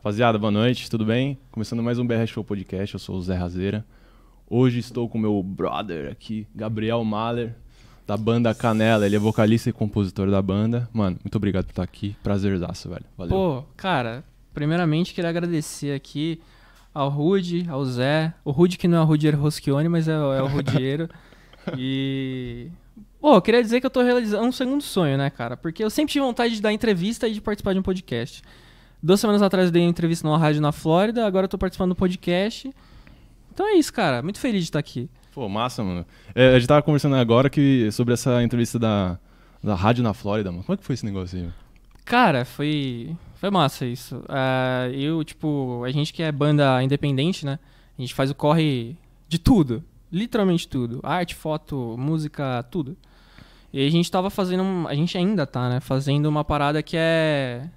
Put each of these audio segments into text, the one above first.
Rapaziada, boa noite, tudo bem? Começando mais um BR Show Podcast, eu sou o Zé Razeira. Hoje estou com meu brother aqui, Gabriel Mahler, da banda Canela. Ele é vocalista e compositor da banda. Mano, muito obrigado por estar aqui. Prazerzaço, velho. Valeu. Pô, cara, primeiramente queria agradecer aqui ao Rude, ao Zé. O Rude que não é o Rudier Roschione, mas é, é o Rudiero. e. Pô, eu queria dizer que eu tô realizando um segundo sonho, né, cara? Porque eu sempre tive vontade de dar entrevista e de participar de um podcast. Duas semanas atrás eu dei uma entrevista numa rádio na Flórida, agora eu tô participando do podcast. Então é isso, cara. Muito feliz de estar aqui. Pô, massa, mano. É, a gente tava conversando agora que, sobre essa entrevista da, da rádio na Flórida, mano. Como é que foi esse negócio aí? Cara, foi. Foi massa isso. Uh, eu, tipo, a gente que é banda independente, né? A gente faz o corre de tudo. Literalmente tudo. Arte, foto, música, tudo. E a gente tava fazendo. A gente ainda tá, né? Fazendo uma parada que é.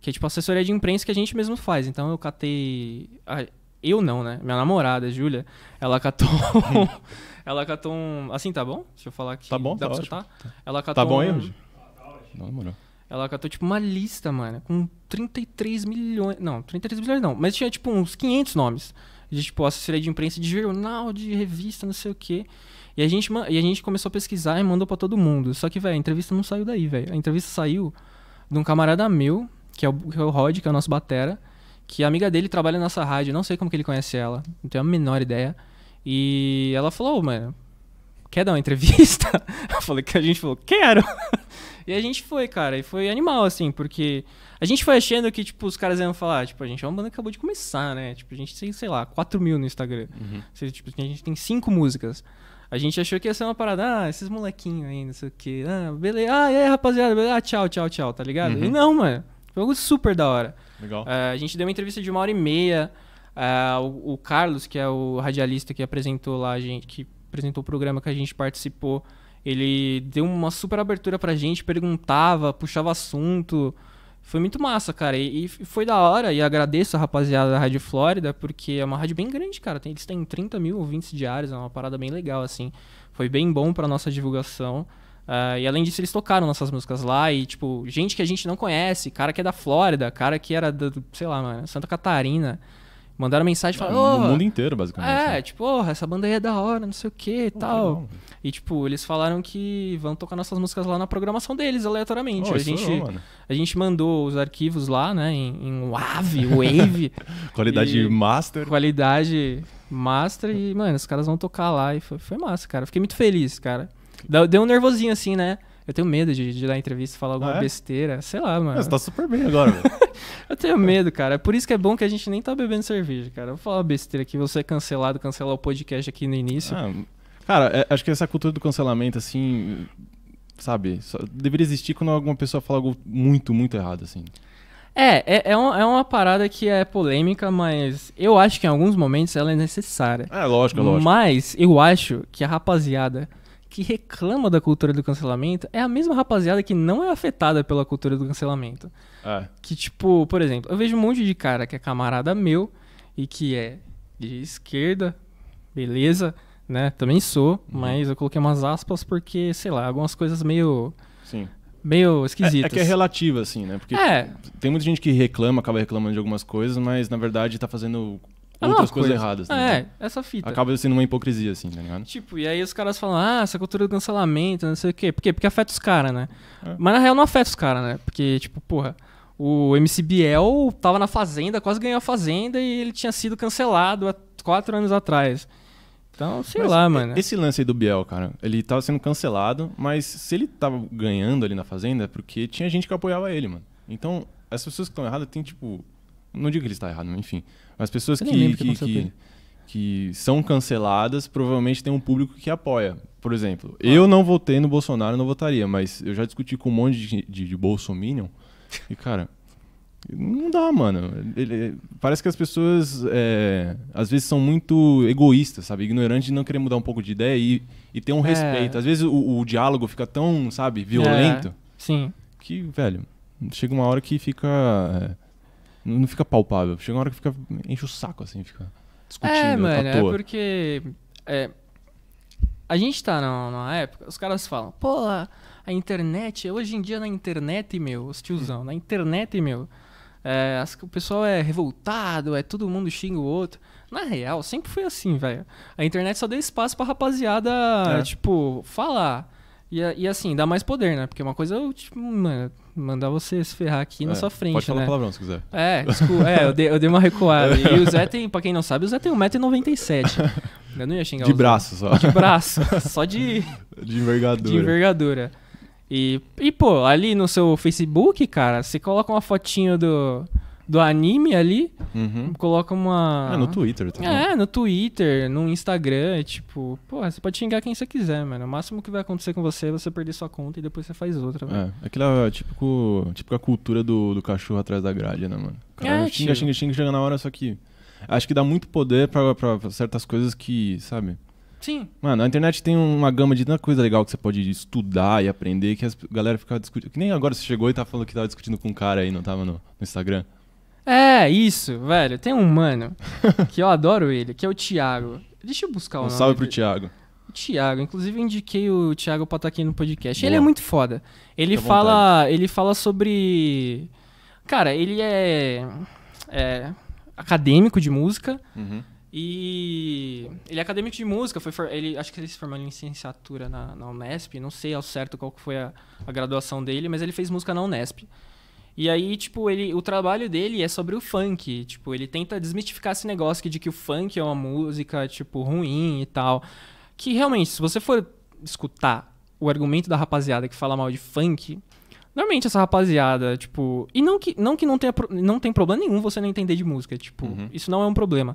Que é tipo assessoria de imprensa que a gente mesmo faz. Então eu catei. Eu não, né? Minha namorada, Júlia, ela catou. ela catou um. Assim, tá bom? Deixa eu falar aqui. Tá bom, Dá tá pra ótimo. soltar? Ela catou Tá bom um... Rudy? Não, mano. Ela catou, tipo, uma lista, mano, com 33 milhões. Não, 33 milhões não. Mas tinha, tipo, uns 500 nomes. De, tipo, assessoria de imprensa de jornal, de revista, não sei o quê. E a gente, e a gente começou a pesquisar e mandou pra todo mundo. Só que, velho, a entrevista não saiu daí, velho. A entrevista saiu de um camarada meu, que é o, que é o Rod, que é o nosso batera. Que a amiga dele trabalha nessa rádio. Não sei como que ele conhece ela. Não tenho a menor ideia. E ela falou, "Ô, mano, quer dar uma entrevista? Eu falei que a gente falou, quero. E a gente foi, cara, e foi animal, assim, porque a gente foi achando que, tipo, os caras iam falar, tipo, a gente é uma banda que acabou de começar, né? Tipo, a gente tem, sei lá, 4 mil no Instagram. Uhum. Tipo, a gente tem cinco músicas. A gente achou que ia ser uma parada, ah, esses molequinhos aí, não sei o quê. Ah, beleza. Ah, e aí, rapaziada, beleza? Ah, tchau, tchau, tchau, tá ligado? Uhum. E não, mano. Foi algo super da hora. Legal. É, a gente deu uma entrevista de uma hora e meia. É, o, o Carlos, que é o radialista que apresentou lá, a gente, que apresentou o programa que a gente participou, ele deu uma super abertura pra gente, perguntava, puxava assunto. Foi muito massa, cara. E, e foi da hora. E agradeço a rapaziada da Rádio Flórida, porque é uma rádio bem grande, cara. Tem, eles têm 30 mil ouvintes diários, é uma parada bem legal, assim. Foi bem bom pra nossa divulgação. Ah, e além disso, eles tocaram nossas músicas lá e, tipo, gente que a gente não conhece, cara que é da Flórida, cara que era do, sei lá, mano, Santa Catarina. Mandaram mensagem falando, no "Ô, mundo inteiro, basicamente. é, né? tipo, "Porra, essa banda aí é da hora, não sei o que e tal. E, tipo, eles falaram que vão tocar nossas músicas lá na programação deles, aleatoriamente. Pô, a, gente, não, mano. a gente mandou os arquivos lá, né, em, em WAV, Wave, Qualidade E- master. qualidade master. E, mano, os caras vão tocar lá e foi, foi massa, cara. Fiquei muito feliz, cara. Deu, um nervosinho assim, né? Eu tenho medo de, de dar entrevista e falar alguma Ah, é? besteira. Sei lá, mano. Mas tá super bem agora, velho. Eu tenho medo, cara. É por isso que é bom que a gente nem tá bebendo cerveja, cara. Eu vou falar besteira aqui, você é cancelado, cancelar o podcast aqui no início. Ah, cara, é- acho que essa cultura do cancelamento, assim, sabe, deveria existir quando alguma pessoa fala algo muito, muito errado, assim. É, é, é, uma, é uma parada que é polêmica, mas eu acho que em alguns momentos ela é necessária. É, lógico, lógico. Mas eu acho que a rapaziada que reclama da cultura do cancelamento é a mesma rapaziada que não é afetada pela cultura do cancelamento. É. Que, tipo, por exemplo, eu vejo um monte de cara que é camarada meu e que é de esquerda, beleza, né? Também sou, mas eu coloquei umas aspas porque, sei lá, algumas coisas meio, Sim. meio É, esquisitas. é que é relativo, assim, né? Porque É. tem muita gente que reclama, acaba reclamando de algumas coisas, mas na verdade tá fazendo É outras coisas coisa. erradas. né? É, essa fita. Acaba sendo uma hipocrisia, assim, tá ligado? Tipo, e aí os caras falam, ah, essa cultura do cancelamento, não sei o quê. Por quê? Porque afeta os caras, né? É. Mas na real não afeta os caras, né? Porque, tipo, porra, o MC Biel tava na Fazenda, quase ganhou a Fazenda e ele tinha sido cancelado há quatro anos atrás. Então, sei Mas lá, mano. Esse lance aí do Biel, cara, ele tava sendo cancelado, mas se ele tava ganhando ali na Fazenda é porque tinha gente que apoiava ele, mano. Então, as pessoas que estão erradas tem, tipo. Não digo que ele está errado, enfim. Mas pessoas que, que que, que, são canceladas provavelmente tem um público que apoia. Por exemplo, eu não votei no Bolsonaro, não votaria, mas eu já discuti com um monte de, de, de Bolsominion e, cara. Não dá, mano. Ele- parece que as pessoas é, às vezes são muito egoístas, sabe? Ignorantes de não querer mudar um pouco de ideia e, e ter um É. respeito. Às vezes o, o diálogo fica tão, sabe, violento É, sim. que, velho, chega uma hora que fica. Não fica palpável. Chega uma hora que fica. enche o saco, assim, fica discutindo É, mano, é porque. é, a gente tá numa, numa época, os caras falam, pô, a, a internet, hoje em dia na internet, meu, os tiozão, na internet, meu, é, as- o pessoal é revoltado, é todo mundo xinga o outro. Na real, sempre foi assim, velho. A internet só deu espaço pra rapaziada, É. tipo, falar. E, e assim, dá mais poder, né? Porque uma coisa é, eu, tipo, mano, mandar você se ferrar aqui na É, sua frente, Pode falar né? palavrão se quiser. É, desculpa, é, eu dei, eu dei uma recuada. E o Zé tem, pra quem não sabe, o Zé tem 1,97m. Eu não ia xingar De o Zé. braço só. De braço, só de, De envergadura. de envergadura. E, e, pô, ali no seu Facebook, cara, você coloca uma fotinho do, do anime ali, Uhum. coloca uma. É, no Twitter. Tá É, no Twitter, no Instagram, tipo, pô, você pode xingar quem você quiser, mano. O máximo que vai acontecer com você é você perder sua conta e depois você faz outra, velho. É, aquela típico, típica cultura do, do cachorro atrás da grade, né, mano? O cara É, xinga, tio. xinga, xinga, chega na hora, só que. Acho que dá muito poder pra, pra certas coisas que, sabe? Sim. Mano, a internet tem uma gama de tanta coisa legal que você pode estudar e aprender que a galera fica discutindo. Que nem agora você chegou e tá falando que tava discutindo com um cara aí, não tava no, no Instagram. É, isso, velho. Tem um mano que eu adoro ele, que é o Thiago. Deixa eu buscar o Um nome salve pro dele. Thiago. O Thiago, inclusive eu indiquei o Thiago pra estar aqui no podcast. Boa. Ele é muito foda. Ele Fica fala, ele fala sobre Cara, ele é, é acadêmico de música Uhum. e ele é acadêmico de música, foi for- ele acho que ele se formou em licenciatura na, na Unesp, não sei ao certo qual foi a, a graduação dele, mas ele fez música na Unesp. E aí, tipo, ele, o trabalho dele é sobre o funk. Tipo, ele tenta desmistificar esse negócio de que o funk é uma música, tipo, ruim e tal. Que realmente, se você for escutar o argumento da rapaziada que fala mal de funk, normalmente essa rapaziada, tipo. E não que não, que não, tenha, não tem problema nenhum você não entender de música. Tipo, Uhum. isso não é um problema.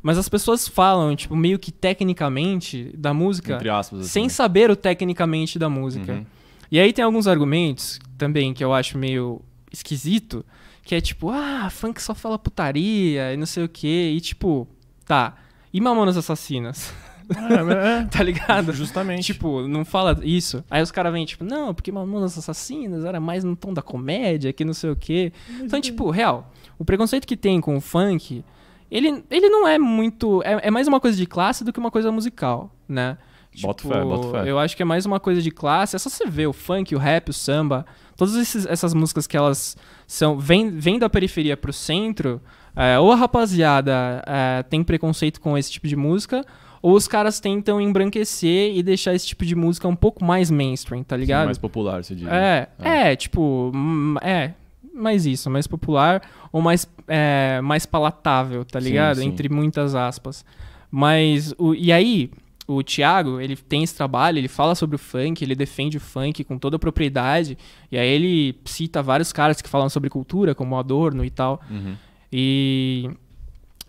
Mas as pessoas falam, tipo, meio que tecnicamente da música, aspas. sem assim. saber o tecnicamente da música. Uhum. E aí tem alguns argumentos também que eu acho meio esquisito, que é tipo, ah, funk só fala putaria e não sei o quê. E tipo, tá. E Mamonas Assassinas? É, tá ligado? é, justamente. Tipo, não fala isso. Aí os caras vêm, tipo, não, porque Mamonas Assassinas era mais no tom da comédia, que não sei o quê. Então, tipo, real, o preconceito que tem com o funk, ele, ele não é muito. É, é mais uma coisa de classe do que uma coisa musical, né? Boto fé, boto fé. Eu acho que é mais uma coisa de classe. É só você ver o funk, o rap, o samba. Todas esses- essas músicas que elas são. Vêm vêm da periferia pro centro. é, ou a rapaziada é, tem preconceito com esse tipo de música. Ou os caras tentam embranquecer e deixar esse tipo de música um pouco mais mainstream, tá Sim, ligado? mais popular, você diz. É, É. é, tipo, hum, é, mais isso, mais popular ou mais, é, mais palatável, tá Sim, ligado? sim. Entre muitas aspas. Mas, o, e aí, o Thiago, ele tem esse trabalho, ele fala sobre o funk, ele defende o funk com toda a propriedade, e aí ele cita vários caras que falam sobre cultura, como Adorno e tal. Uhum. E,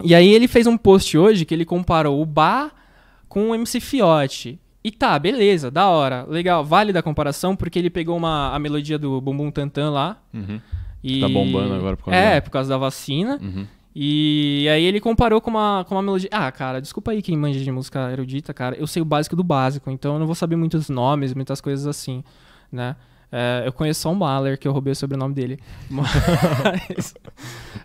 e aí ele fez um post hoje que ele comparou o Bar com o MC Fiote. E tá, beleza, da hora, legal, vale da comparação, porque ele pegou uma, a melodia do Bumbum Tantan lá. Uhum. E... Tá bombando agora por causa É, da- por causa da vacina. Uhum. E aí ele comparou com uma, com uma melodia. Ah, cara, desculpa aí quem manja de música erudita, cara. Eu sei o básico do básico, então eu não vou saber muitos nomes, muitas coisas assim, né? É, eu conheço só o Mahler, que eu roubei o sobrenome dele. Mas.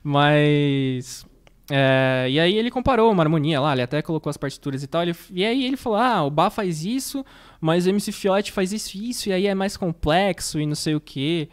mas é, e aí ele comparou uma harmonia lá, ele até colocou as partituras e tal. ele- e aí ele falou: ah, o Bá faz isso, mas o MC Fiote faz isso e isso, e aí é mais complexo e não sei o quê.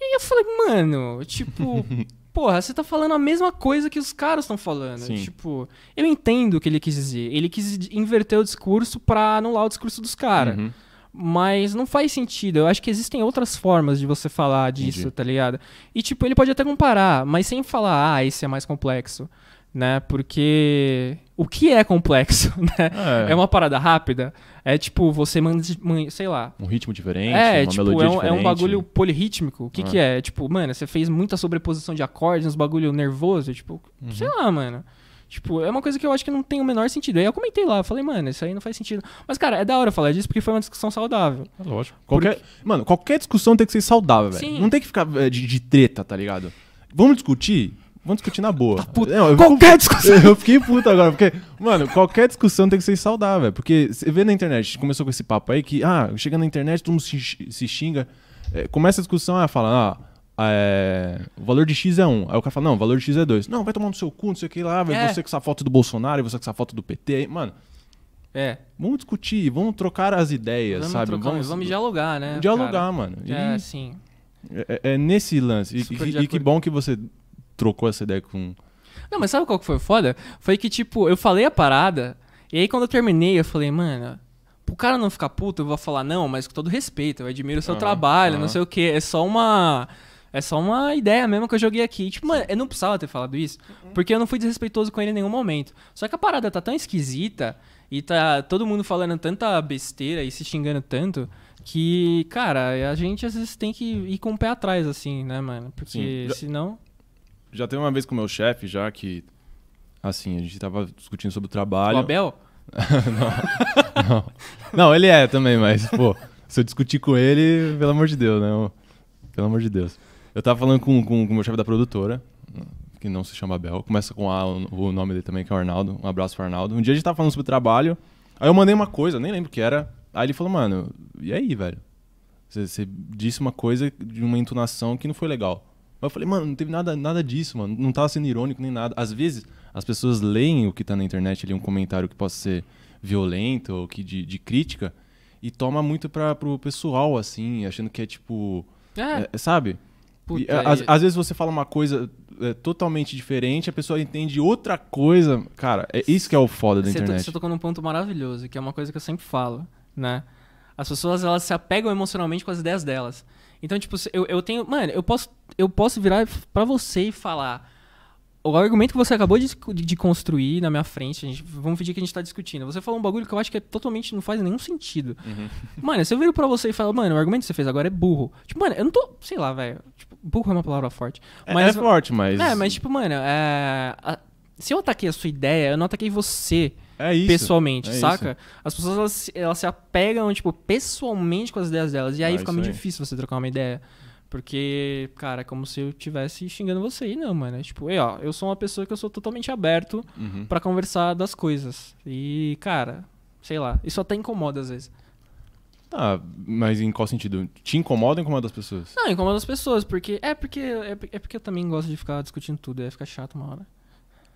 E eu falei, mano, tipo, porra, você tá falando a mesma coisa que os caras estão falando. Sim. Tipo, eu entendo o que ele quis dizer. Ele quis inverter o discurso pra anular o discurso dos caras. Uhum. Mas não faz sentido. Eu acho que existem outras formas de você falar disso, Entendi. tá ligado? E, tipo, ele pode até comparar, mas sem falar, ah, esse é mais complexo, né? Porque o que é complexo, né? É, É uma parada rápida. É tipo, você manda, man- sei lá. um ritmo diferente, É, uma tipo, melodia é um, é diferente. um bagulho polirrítmico. O que Ah. que é? Tipo, mano, você fez muita sobreposição de acordes, uns bagulho nervoso, tipo, Uhum. sei lá, mano. Tipo, é uma coisa que eu acho que não tem o menor sentido. Aí eu comentei lá, falei, mano, isso aí não faz sentido. Mas, cara, é da hora falar disso porque foi uma discussão saudável. É lógico. Qualquer, Mano, qualquer discussão tem que ser saudável, velho. Não tem que ficar é, de, de treta, tá ligado? Vamos discutir? Vamos discutir na boa. puta. Não, Qualquer discussão. eu fiquei puto agora, porque, mano, qualquer discussão tem que ser saudável. Porque você vê na internet, começou com esse papo aí que, ah, chega na internet, todo mundo se, se xinga. É, começa a discussão, ah, fala, ah, é, o valor de X é 1. Aí o cara fala, não, o valor de X é 2. Não, vai tomar no seu cu, não sei o que lá, vai É. você com essa foto do Bolsonaro, você com essa foto do PT. aí, Mano, É. vamos discutir, vamos trocar as ideias, Vamos, sabe? trocar, vamos, dialogar, né? dialogar, cara? mano. E É, sim. É, é nesse lance. E, e- e que bom que você trocou essa ideia com. Não, mas sabe qual que foi foda? Foi que, tipo, eu falei a parada, e aí quando eu terminei, eu falei, mano, pro cara não ficar puto, eu vou falar, não, mas com todo respeito, eu admiro o seu trabalho, não sei o quê. É só uma. É só uma ideia mesmo que eu joguei aqui. Tipo, mano, eu não precisava ter falado isso, porque eu não fui desrespeitoso com ele em nenhum momento. Só que a parada tá tão esquisita e tá todo mundo falando tanta besteira e se xingando tanto que, cara, a gente às vezes tem que ir com o pé atrás, assim, né, mano? Porque Sim. Senão. Já teve uma vez com o meu chefe, já que. Assim, a gente tava discutindo sobre o O trabalho. Abel? não. não, ele é também, mas, pô, se eu discutir com ele, pelo amor de Deus, né? Pelo amor de Deus. Eu tava falando com, com, com o meu chefe da produtora, que não se chama Abel, começa com A, o o nome dele também, que é o Arnaldo. Um abraço pro Arnaldo. Um dia a gente tava falando sobre o trabalho, aí eu mandei uma coisa, nem lembro o que era. Aí ele falou, mano, e aí, velho? Você, você disse uma coisa de uma entonação que não foi legal. Aí eu falei, mano, não teve nada, nada disso, mano. Não tava sendo irônico nem nada. Às vezes, as pessoas leem o que tá na internet ali, um comentário que possa ser violento ou que de, de crítica, e toma muito pra, pro pessoal, assim, achando que é tipo. É, é, sabe? puta, E, às, às vezes você fala uma coisa é, totalmente diferente, a pessoa entende outra coisa. Cara, é isso que é o foda da Você, internet. você tocou num ponto maravilhoso, que é uma coisa que eu sempre falo, né? As pessoas, elas se apegam emocionalmente com as ideias delas. Então, tipo, eu, eu tenho... Mano, eu posso, eu posso virar pra você e falar... O argumento que você acabou de, de construir na minha frente, gente, vamos fingir que a gente tá discutindo. Você falou um bagulho que eu acho que é totalmente não faz nenhum sentido. Uhum. Mano, se eu viro pra você e falo, mano, o argumento que você fez agora é burro. Tipo, mano, eu não tô. Sei lá, velho. Tipo, burro é uma palavra forte. É- Mas, é forte, mas. É, mas tipo, mano, é, a- se eu ataquei a sua ideia, eu não ataquei você é isso. pessoalmente, é saca? As pessoas elas, se- elas se apegam, tipo, pessoalmente com as ideias delas. E aí Ah, fica isso muito aí. difícil você trocar uma ideia. Porque, cara, é como se eu estivesse xingando você. E não, mano. É tipo, e, ó, eu sou uma pessoa que eu sou totalmente aberto Uhum. pra conversar das coisas. E, cara, sei lá, isso até incomoda às vezes. Tá, mas em qual sentido? Te incomoda ou incomoda as pessoas? Não, incomoda as pessoas, porque. É porque. É, é porque eu também gosto de ficar discutindo tudo, aí fica chato uma hora.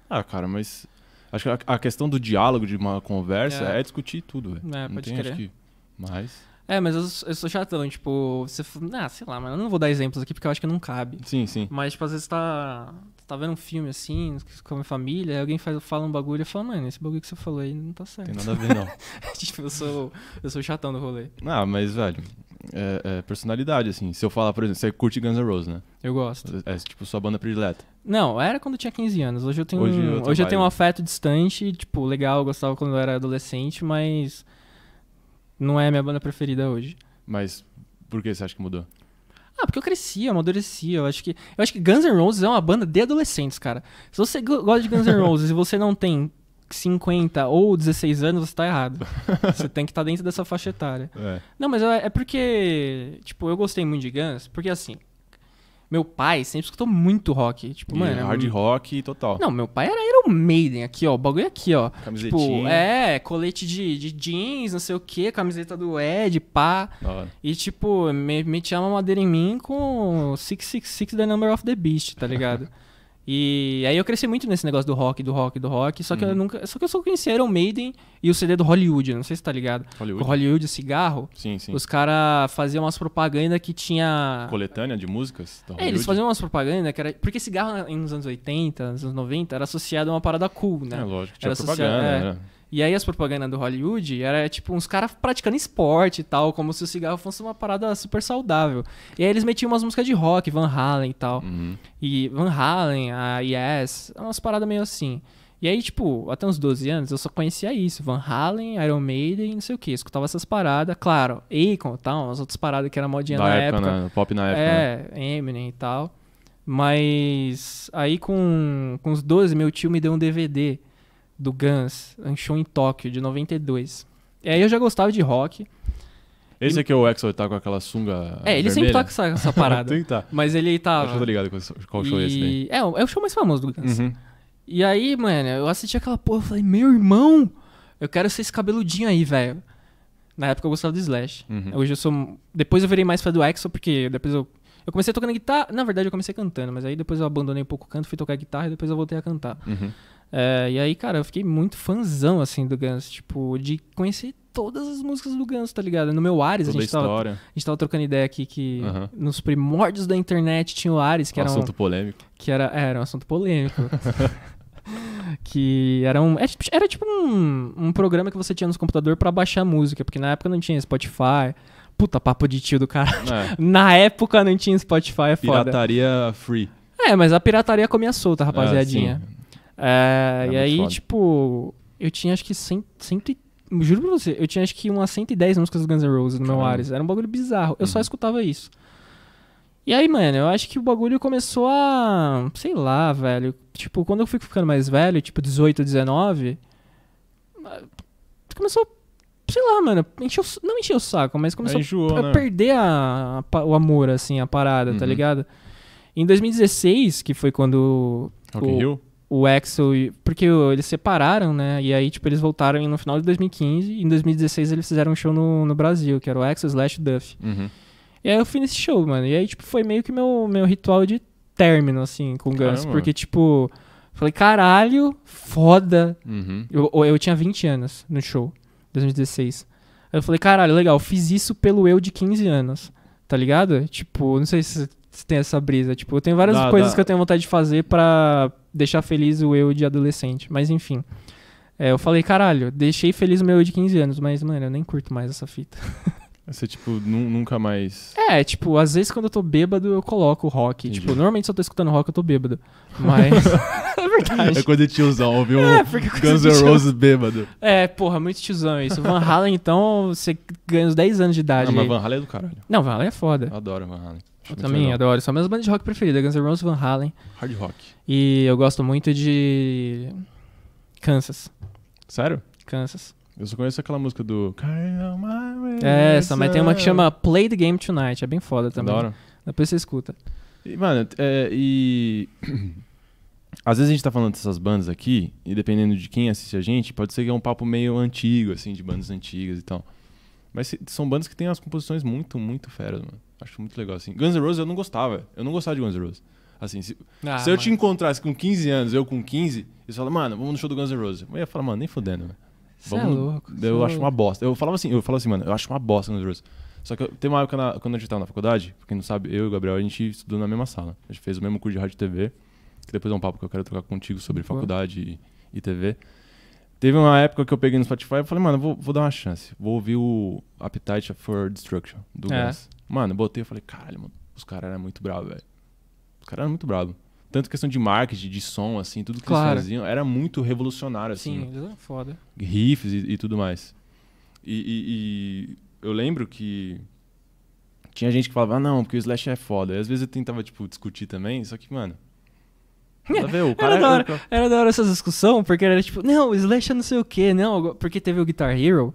Ah, cara, mas. Acho que a, questão do diálogo, de uma conversa, É. é, discutir tudo, velho. É, Não pode tem, crer. que. Mas. É, mas eu, eu sou chatão, tipo, você. Ah, sei lá, mas eu não vou dar exemplos aqui porque eu acho que não cabe. Sim, sim. Mas, tipo, às vezes tá. Tá vendo um filme assim, com a minha família, aí alguém faz, fala um bagulho e fala, mano, esse bagulho que você falou aí não tá certo. Tem nada a ver, não. tipo, eu sou. Eu sou chatão do rolê. ah, mas, velho. É, é personalidade, assim. Se eu falar, por exemplo, você curte Guns N' Roses, né? Eu gosto. É tipo sua banda predileta. Não, era quando eu tinha 15 anos. Hoje eu tenho, Hoje um, é outra hoje eu tenho um afeto distante, tipo, legal, eu gostava quando eu era adolescente, mas. Não é a minha banda preferida hoje. Mas por que você acha que mudou? Ah, porque eu cresci, eu amadureci. Eu acho que, eu acho que Guns N' Roses é uma banda de adolescentes, cara. Se você go- gosta de Guns N' Roses e você não tem 50 ou 16 anos, você tá errado. você tem que estar dentro dessa faixa etária. É. Não, mas é é porque, tipo, eu gostei muito de Guns, porque assim, meu pai sempre escutou muito rock. Tipo, E mano. hard rock total. Não, meu pai era Iron Maiden aqui, ó. O bagulho aqui, ó. Tipo, Camisetinha. é, colete de, de jeans, não sei o que, camiseta do Ed, pá. E, tipo, me, metia uma madeira em mim com 666 The Number of the Beast, tá ligado? e aí eu cresci muito nesse negócio do rock, do rock, do rock. Só que eu Uhum. nunca. Só que eu só conhecia Iron Maiden e o CD do Hollywood, não sei se tá ligado. Hollywood. O Hollywood cigarro, Sim, sim. os caras faziam umas propagandas que tinha. Coletânea de músicas? É, eles faziam umas propagandas que era. Porque cigarro nos anos 80, nos anos 90, era associado a uma parada cool, né? É, lógico. Tinha Era propaganda, associado- é. né? E aí as propagandas do Hollywood era tipo uns caras praticando esporte e tal, como se o cigarro fosse uma parada super saudável. E aí eles metiam umas músicas de rock, Van Halen e tal. Uhum. E Van Halen, a Yes, umas paradas meio assim. E aí, tipo, até uns 12 anos eu só conhecia isso. Van Halen, Iron Maiden, não sei o que. Escutava essas paradas. Claro, Akon e tal, umas outras paradas que era modinha Da na época, época. né? Pop na época. né? É, Eminem e tal. Mas aí com, com os 12, meu tio me deu um DVD do Guns, um show em Tóquio, de 92. E aí eu já gostava de rock. Esse aqui é o Exo tá com aquela sunga. é, ele sempre vermelha? toca essa, essa parada. Tá. mas ele Acho que eu tava. tô ligado qual, show é esse daí. e... é, o- é o show mais famoso do Guns. Uhum. E aí, mano, eu assisti aquela porra e falei, meu irmão, eu quero ser esse cabeludinho aí, velho. Na época eu gostava do Slash. Uhum. Hoje eu sou. Depois eu virei mais fã do Exo, porque depois eu. Eu comecei tocando guitarra. Na verdade, eu comecei cantando, mas aí depois eu abandonei um pouco o canto, fui tocar guitarra e depois eu voltei a cantar. Uhum. É, e aí, cara, eu fiquei muito fãzão, assim, do Guns. Tipo, de conhecer todas as músicas do Guns, tá ligado? No meu Ares, a Toda a gente, tava, a gente tava trocando ideia aqui que Aham. nos primórdios da internet tinha o Ares, que Um era um, assunto polêmico. que era, é, era um assunto polêmico. que era um. é tipo- Era tipo um, um programa que você tinha no computador pra baixar música, porque na época não tinha Spotify. Puta, papo de tio do cara. É, Na época não tinha Spotify, é foda. pirataria free. É, mas a pirataria comia solta, rapaziadinha. Ah, sim. É, É e aí, foda. tipo, eu tinha acho que 100, 100 e- Juro pra você, eu tinha acho que umas 110 músicas do Guns N' Roses no meu. Ares. Era um bagulho bizarro. Eu só Uhum. escutava isso. E aí, mano, eu acho que o bagulho começou a. Sei lá, velho. Tipo, quando eu fui ficando mais velho, tipo 18, 19. ah, Começou. Sei lá, mano. Encheu, não encheu o saco, mas começou enjoou, a né? perder a- a o amor, assim, a parada, tá Uhum. ligado? Em 2016, que foi quando Rock o- Rio? O Axel. e- Porque eles separaram, né? E aí, tipo, eles voltaram no final de 2015. E em 2016 eles fizeram um show no, no Brasil, que era o Axel slash Duff. Uhum. E aí eu fui nesse show, mano. E aí, tipo, foi meio que meu, meu ritual de término, assim, com o Guns. Porque, tipo, falei, caralho, foda. Uhum. Eu, eu tinha 20 anos no show, 2016. Aí eu falei, caralho, legal, fiz isso pelo eu de 15 anos, tá ligado? Tipo, não sei se se tem essa brisa. Tipo, eu tenho várias Dá, coisas dá. que eu tenho vontade de fazer pra deixar feliz o eu de adolescente. Mas enfim. É, eu falei, caralho, deixei feliz o meu eu de 15 anos, mas, mano, eu nem curto mais essa fita. Você, tipo, nu- nunca mais. É, tipo, às vezes quando eu tô bêbado, eu coloco rock. Entendi. Tipo, normalmente se eu tô escutando rock, eu tô bêbado. Mas. é verdade. É coisa de tiozão, ouviu? É, porque Guns N' Roses bêbado. É, porra, muito tiozão isso. Van Halen, então, você ganha uns 10 anos de idade. Não, mas aí. Van Halen é do caralho. Não, Van Halen é foda. Eu adoro Van Halen. Acho Eu também legal. adoro. São minhas bandas de rock preferidas, Guns N' Roses, Van Halen. Hard rock. E eu gosto muito de Kansas. Sério? Kansas. Eu só conheço aquela música do. É essa, mas tem uma que chama Play the Game Tonight. É bem foda também. Adoro. Depois você escuta. E, mano, é, e. Às vezes a gente tá falando dessas bandas aqui, e dependendo de quem assiste a gente, pode ser que é um papo meio antigo, assim, de bandas antigas e tal. Mas são bandas que têm as composições muito, muito feras, mano. Acho muito legal, assim. Guns N' Roses eu não gostava. Eu não gostava de Guns N' Roses. Assim, se, Ah, se eu te encontrasse com 15 anos, eu com 15, e você fala, mano, vamos no show do Guns N' Roses. Eu ia falar, mano, nem fodendo, velho. Você é Vamos- louco. cê é Eu acho louco. uma bosta. Eu falava assim, eu falava assim, mano, eu acho uma bosta Guns N' Roses. Só que eu- tem uma época na- quando a gente tava na faculdade, pra quem não sabe, eu e o Gabriel, a gente estudou na mesma sala. A gente fez o mesmo curso de rádio e TV, que depois é um papo que eu quero trocar contigo sobre Boa. faculdade e, e TV. Teve uma época que eu peguei no Spotify e falei, mano, eu vou, vou dar uma chance. Vou ouvir o Appetite for Destruction, do É. Guns. Mano, eu botei e falei, caralho, mano, os caras eram muito bravos, velho. Os caras eram muito bravos. Tanto questão de marketing, de som, assim, tudo que Claro. eles faziam era muito revolucionário, assim Sim, eles são foda. riffs e, e tudo mais. E, e- e eu lembro que tinha gente que falava, ah, não, porque o Slash é foda. E às vezes eu tentava, tipo, discutir também, só que, mano. Ver, o cara Era da hora. Era da hora essa discussão, porque era tipo, não, o Slash é não sei o que, não, porque teve o Guitar Hero,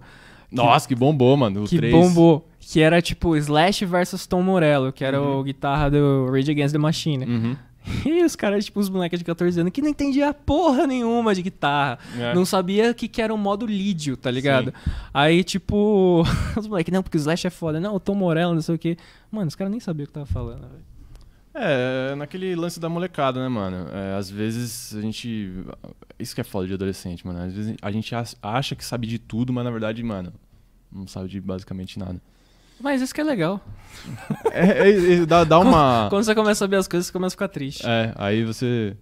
Nossa, que bombou, mano. O que 3. bombou, que era tipo Slash versus Tom Morello, que era Uhum. o guitarra do Rage Against the Machine. Uhum. E os caras, tipo, os moleques de 14 anos que não entendia porra nenhuma de guitarra. É. Não sabia que, que era um modo lídio, tá ligado? Aí, tipo, os moleques, não, porque o Slash é foda. Não, o Tom Morello, não sei o quê. Mano, os caras nem sabiam o que tava falando, velho. É, naquele lance da molecada, né, mano? É, às vezes a gente. Isso que é foda de adolescente, mano. Às vezes a gente ach- acha que sabe de tudo, mas na verdade, mano, não sabe de basicamente nada. Mas isso que é legal. É, é, é, dá, dá uma. Quando você começa a saber as coisas, você começa a ficar triste. É, aí você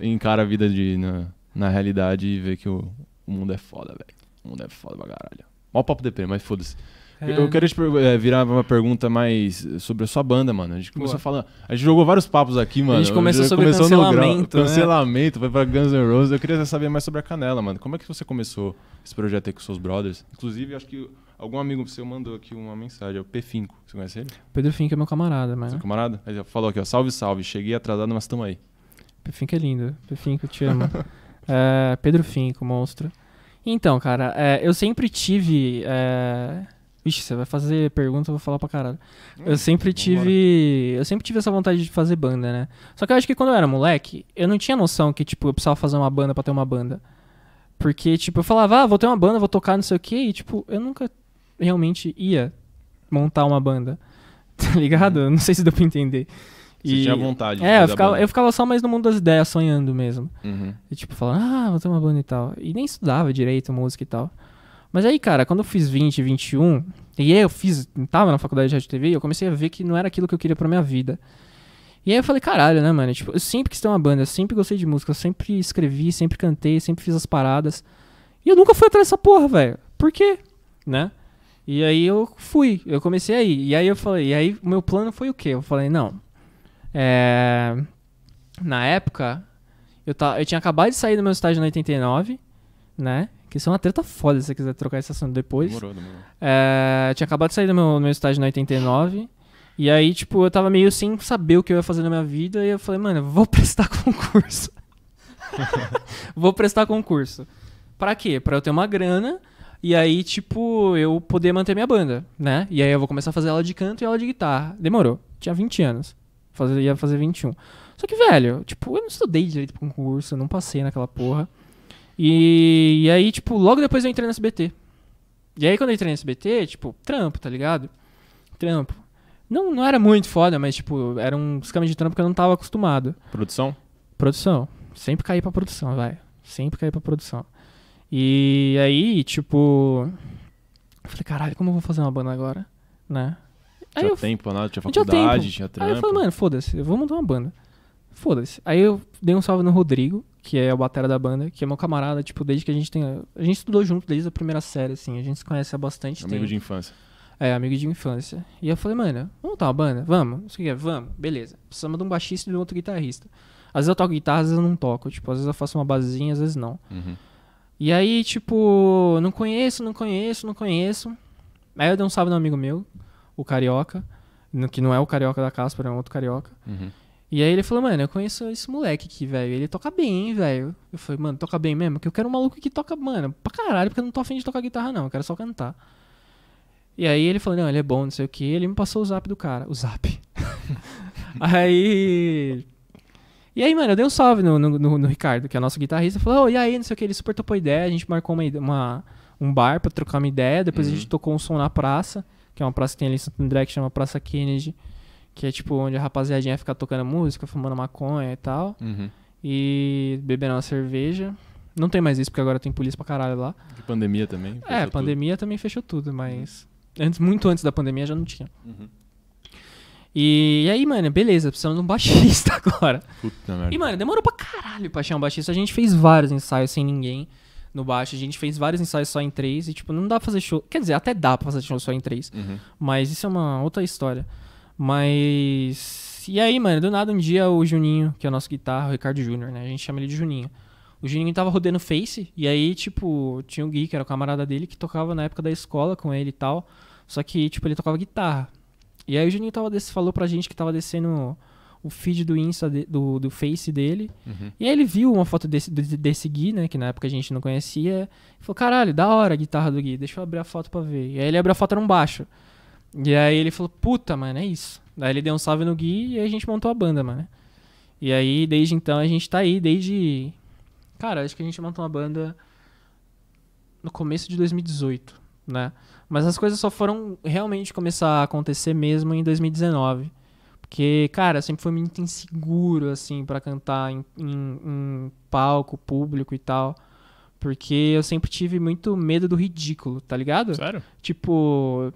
encara a vida de, na, na realidade e vê que o, o mundo é foda, velho. O mundo é foda pra caralho. Mó papo DP, mas foda-se. É, Eu queria te eh, virar uma pergunta mais sobre a sua banda, mano. A gente começou Boa. a falar. A gente jogou vários papos aqui, mano. gente começou Já sobre no grau- cancelamento, né? Cancelamento, foi pra Guns N' Roses. Eu queria saber mais sobre a Canela, mano. Como é que você começou esse projeto aí com seus brothers? Inclusive, acho que algum amigo seu mandou aqui uma mensagem. É o P5. Você conhece ele? Pedro Fink é meu camarada, mano. Seu camarada? Ele falou aqui, ó. Salve, salve. Cheguei atrasado, mas tamo aí. Pedro Fink é lindo. Pedro Fink, eu te amo. É, Pedro Fink, o monstro. Então, cara, é, eu sempre tive. É... Vixe, você vai fazer pergunta, eu vou falar pra caralho. Eu sempre tive. Eu sempre tive essa vontade de fazer banda, né? Só que eu acho que quando eu era moleque, eu não tinha noção que, tipo, eu precisava fazer uma banda pra ter uma banda. Porque, tipo, eu falava, ah, vou ter uma banda, vou tocar não sei o quê, e, tipo, eu nunca realmente ia montar uma banda. Tá ligado? Não sei se deu pra entender. Você tinha vontade de É, eu ficava, eu ficava só mais no mundo das ideias, sonhando mesmo. Uhum. E tipo, falando, ah, vou ter uma banda e tal. E nem estudava direito música e tal. Mas aí, cara, quando eu fiz 20, 21, e aí eu fiz, tava na faculdade de rádio e TV, eu comecei a ver que não era aquilo que eu queria pra minha vida. E aí eu falei, caralho, né, mano? Tipo, eu sempre quis ter uma banda, eu sempre gostei de música, eu sempre escrevi, sempre cantei, sempre fiz as paradas. E eu nunca fui atrás dessa porra, velho. Por quê? Né? E aí eu fui, eu comecei aí. E aí eu falei, e aí o meu plano foi o quê? Eu falei, não. É... Na época, eu, tá, eu tinha acabado de sair do meu estágio no 89, né? Que isso é uma treta foda se você quiser trocar esse assunto depois. Demorou, demorou. É, eu tinha acabado de sair do meu, do meu estágio no 89. E aí, tipo, eu tava meio sem saber o que eu ia fazer na minha vida. E eu falei, mano, eu vou prestar concurso. vou prestar concurso. Pra quê? Pra eu ter uma grana. E aí, tipo, eu poder manter minha banda, né? E aí eu vou começar a fazer aula de canto e aula de guitarra. Demorou. Tinha 20 anos. Fazer, ia fazer 21. Só que, velho, tipo, eu não estudei direito pro concurso, eu não passei naquela porra. E, e aí, tipo, logo depois eu entrei no SBT. E aí, quando eu entrei no SBT, tipo, trampo, tá ligado? Trampo. Não, não era muito foda, mas, tipo, era um esquema de trampo que eu não tava acostumado. Produção? Produção. Sempre caí pra produção, vai. Sempre caí pra produção. E aí, tipo. Eu falei, caralho, como eu vou fazer uma banda agora? Né? Aí Tinha eu, tempo nada, tinha tinha faculdade, tempo. tinha aí trampo. eu falei, mano, foda-se, eu vou montar uma banda. Foda-se. Aí eu dei um salve no Rodrigo, que é o batera da banda, que é meu camarada, tipo, desde que a gente tem. A gente estudou junto desde a primeira série, assim, a gente se conhece há bastante Amigo tempo. de infância. É, amigo de infância. E eu falei, mano, vamos montar uma banda? Vamos. Não sei o que, vamos. Beleza. Precisamos de um baixista e de um outro guitarrista. Às vezes eu toco guitarra, às vezes eu não toco. Tipo, às vezes eu faço uma basezinha, às vezes não. Uhum. E aí, tipo, não conheço, não conheço, não conheço. Aí eu dei um salve no amigo meu, o Carioca, que não é o Carioca da Casper, é um outro Carioca. Uhum. E aí ele falou, mano, eu conheço esse moleque aqui, velho. Ele toca bem, velho. Eu falei, mano, toca bem mesmo? Que eu quero um maluco que toca, mano, pra caralho, porque eu não tô afim de tocar guitarra, não. Eu quero só cantar. E aí ele falou, não, ele é bom, não sei o que. Ele me passou o zap do cara. O zap. aí. E aí, mano, eu dei um salve no, no, no- no Ricardo, que é nosso guitarrista. Falou, oh, e aí, não sei o que. Ele super topou ideia. A gente marcou uma, uma- um bar pra trocar uma ideia. Depois a Uhum. gente tocou um som na praça, que é uma praça que tem ali em Santo André, que chama Praça Kennedy. Que é tipo onde a rapaziadinha fica tocando música, fumando maconha e tal. Uhum. E bebendo uma cerveja. Não tem mais isso, porque agora tem polícia pra caralho lá. Que pandemia também. é, pandemia também fechou tudo, mas. Antes, muito antes da pandemia já não tinha. tudo. Uhum. E, e aí, mano, beleza, precisamos de um baixista agora. Puta merda. E, mano, demorou pra caralho pra achar um baixista. A gente fez vários ensaios sem ninguém no baixo. A gente fez vários ensaios só em três. E, tipo, não dá pra fazer show. Quer dizer, até dá pra fazer show só em três. Uhum. Mas isso é uma outra história. Mas. E aí, mano, do nada um dia o Juninho, que é o nosso guitarra, o Ricardo Júnior, né? A gente chama ele de Juninho. O Juninho tava rodando Face, e aí, tipo, tinha o Gui, que era o camarada dele, que tocava na época da escola com ele e tal. Só que, tipo, ele tocava guitarra. E aí o Juninho tava des- falou pra gente que tava descendo o feed do Insta, de- do, do Face dele. Uhum. E aí ele viu uma foto desse, desse, desse Gui, né? Que na época a gente não conhecia. E falou, caralho, da hora a guitarra do Gui, deixa eu abrir a foto pra ver. E aí ele abriu a foto, era um baixo. E aí ele falou, puta, mano, é isso. Daí ele deu um salve no Gui e aí a gente montou a banda, mano. E aí, desde então, a gente tá aí, desde... Cara, acho que a gente montou uma banda no começo de 2018, né? Mas as coisas só foram realmente começar a acontecer mesmo em 2019. Porque, cara, eu sempre fui muito inseguro, assim, pra cantar em, em- em palco, público e tal. Porque eu sempre tive muito medo do ridículo, tá ligado? Sério? Tipo,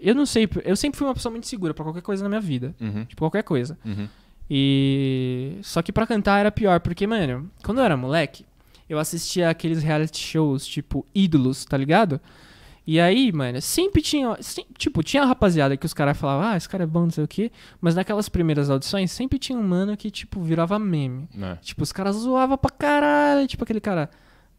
eu não sei, eu sempre fui uma pessoa muito segura pra qualquer coisa na minha vida. Uhum. Tipo, qualquer coisa. Uhum. E. Só que pra cantar era pior, porque, mano, quando eu era moleque, eu assistia aqueles reality shows, tipo, ídolos, tá ligado? E aí, mano, sempre tinha. sem- tipo, tinha a rapaziada que os caras falavam, ah, esse cara é bom, não sei o quê. Mas naquelas primeiras audições, sempre tinha um mano que, tipo, virava meme. É. Tipo, os caras zoavam pra caralho. Tipo, aquele cara.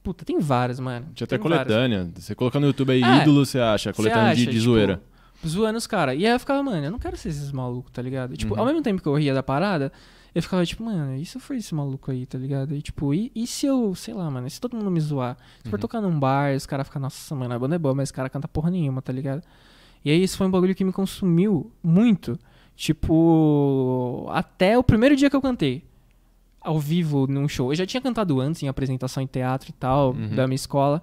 Puta, tem vários, mano. Tinha até vários. coletânea. Você coloca no YouTube aí, É. ídolo, você acha. Coletânea de, de tipo, zoeira. Zoando os caras. E aí eu ficava, mano, eu não quero ser esses malucos, tá ligado? E, tipo, Uhum. ao mesmo tempo que eu ria da parada, eu ficava, tipo, mano, e se eu for esse maluco aí, tá ligado? E, tipo, e, e se eu, sei lá, mano, e se todo mundo me zoar? Se for Uhum. tocar num bar, os caras ficam, nossa, mano, a banda é boa, mas os caras cantam porra nenhuma, tá ligado? E aí isso foi um bagulho que me consumiu muito. Tipo, até o primeiro dia que eu cantei. Ao vivo, num show. Eu já tinha cantado antes, em apresentação em teatro e tal, Uhum. da minha escola.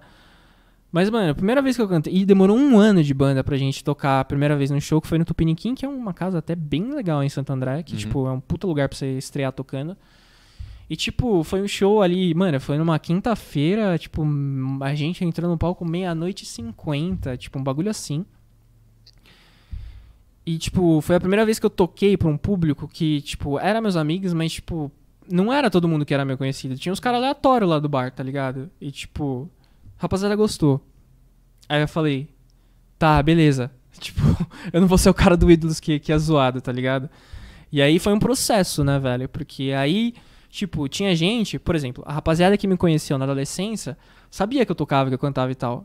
Mas, mano, a primeira vez que eu cantei. E demorou um ano de banda pra gente tocar a primeira vez num show, que foi no Tupiniquim, que é uma casa até bem legal em Santo André, que, Uhum. tipo, é um puta lugar pra você estrear tocando. E, tipo, foi um show ali, mano, foi numa quinta-feira, tipo, a gente entrou no palco meia-noite e cinquenta, tipo, um bagulho assim. E, tipo, foi a primeira vez que eu toquei pra um público que, tipo, era meus amigos, mas, tipo, não era todo mundo que era meu conhecido. Tinha uns caras aleatórios lá do bar, tá ligado? E, tipo, rapaziada gostou. Aí eu falei, tá, beleza. Tipo, eu não vou ser o cara do ídolos que, que é zoado, tá ligado? E aí foi um processo, né, velho? Porque aí, tipo, tinha gente, por exemplo, a rapaziada que me conheceu na adolescência sabia que eu tocava, que eu cantava e tal.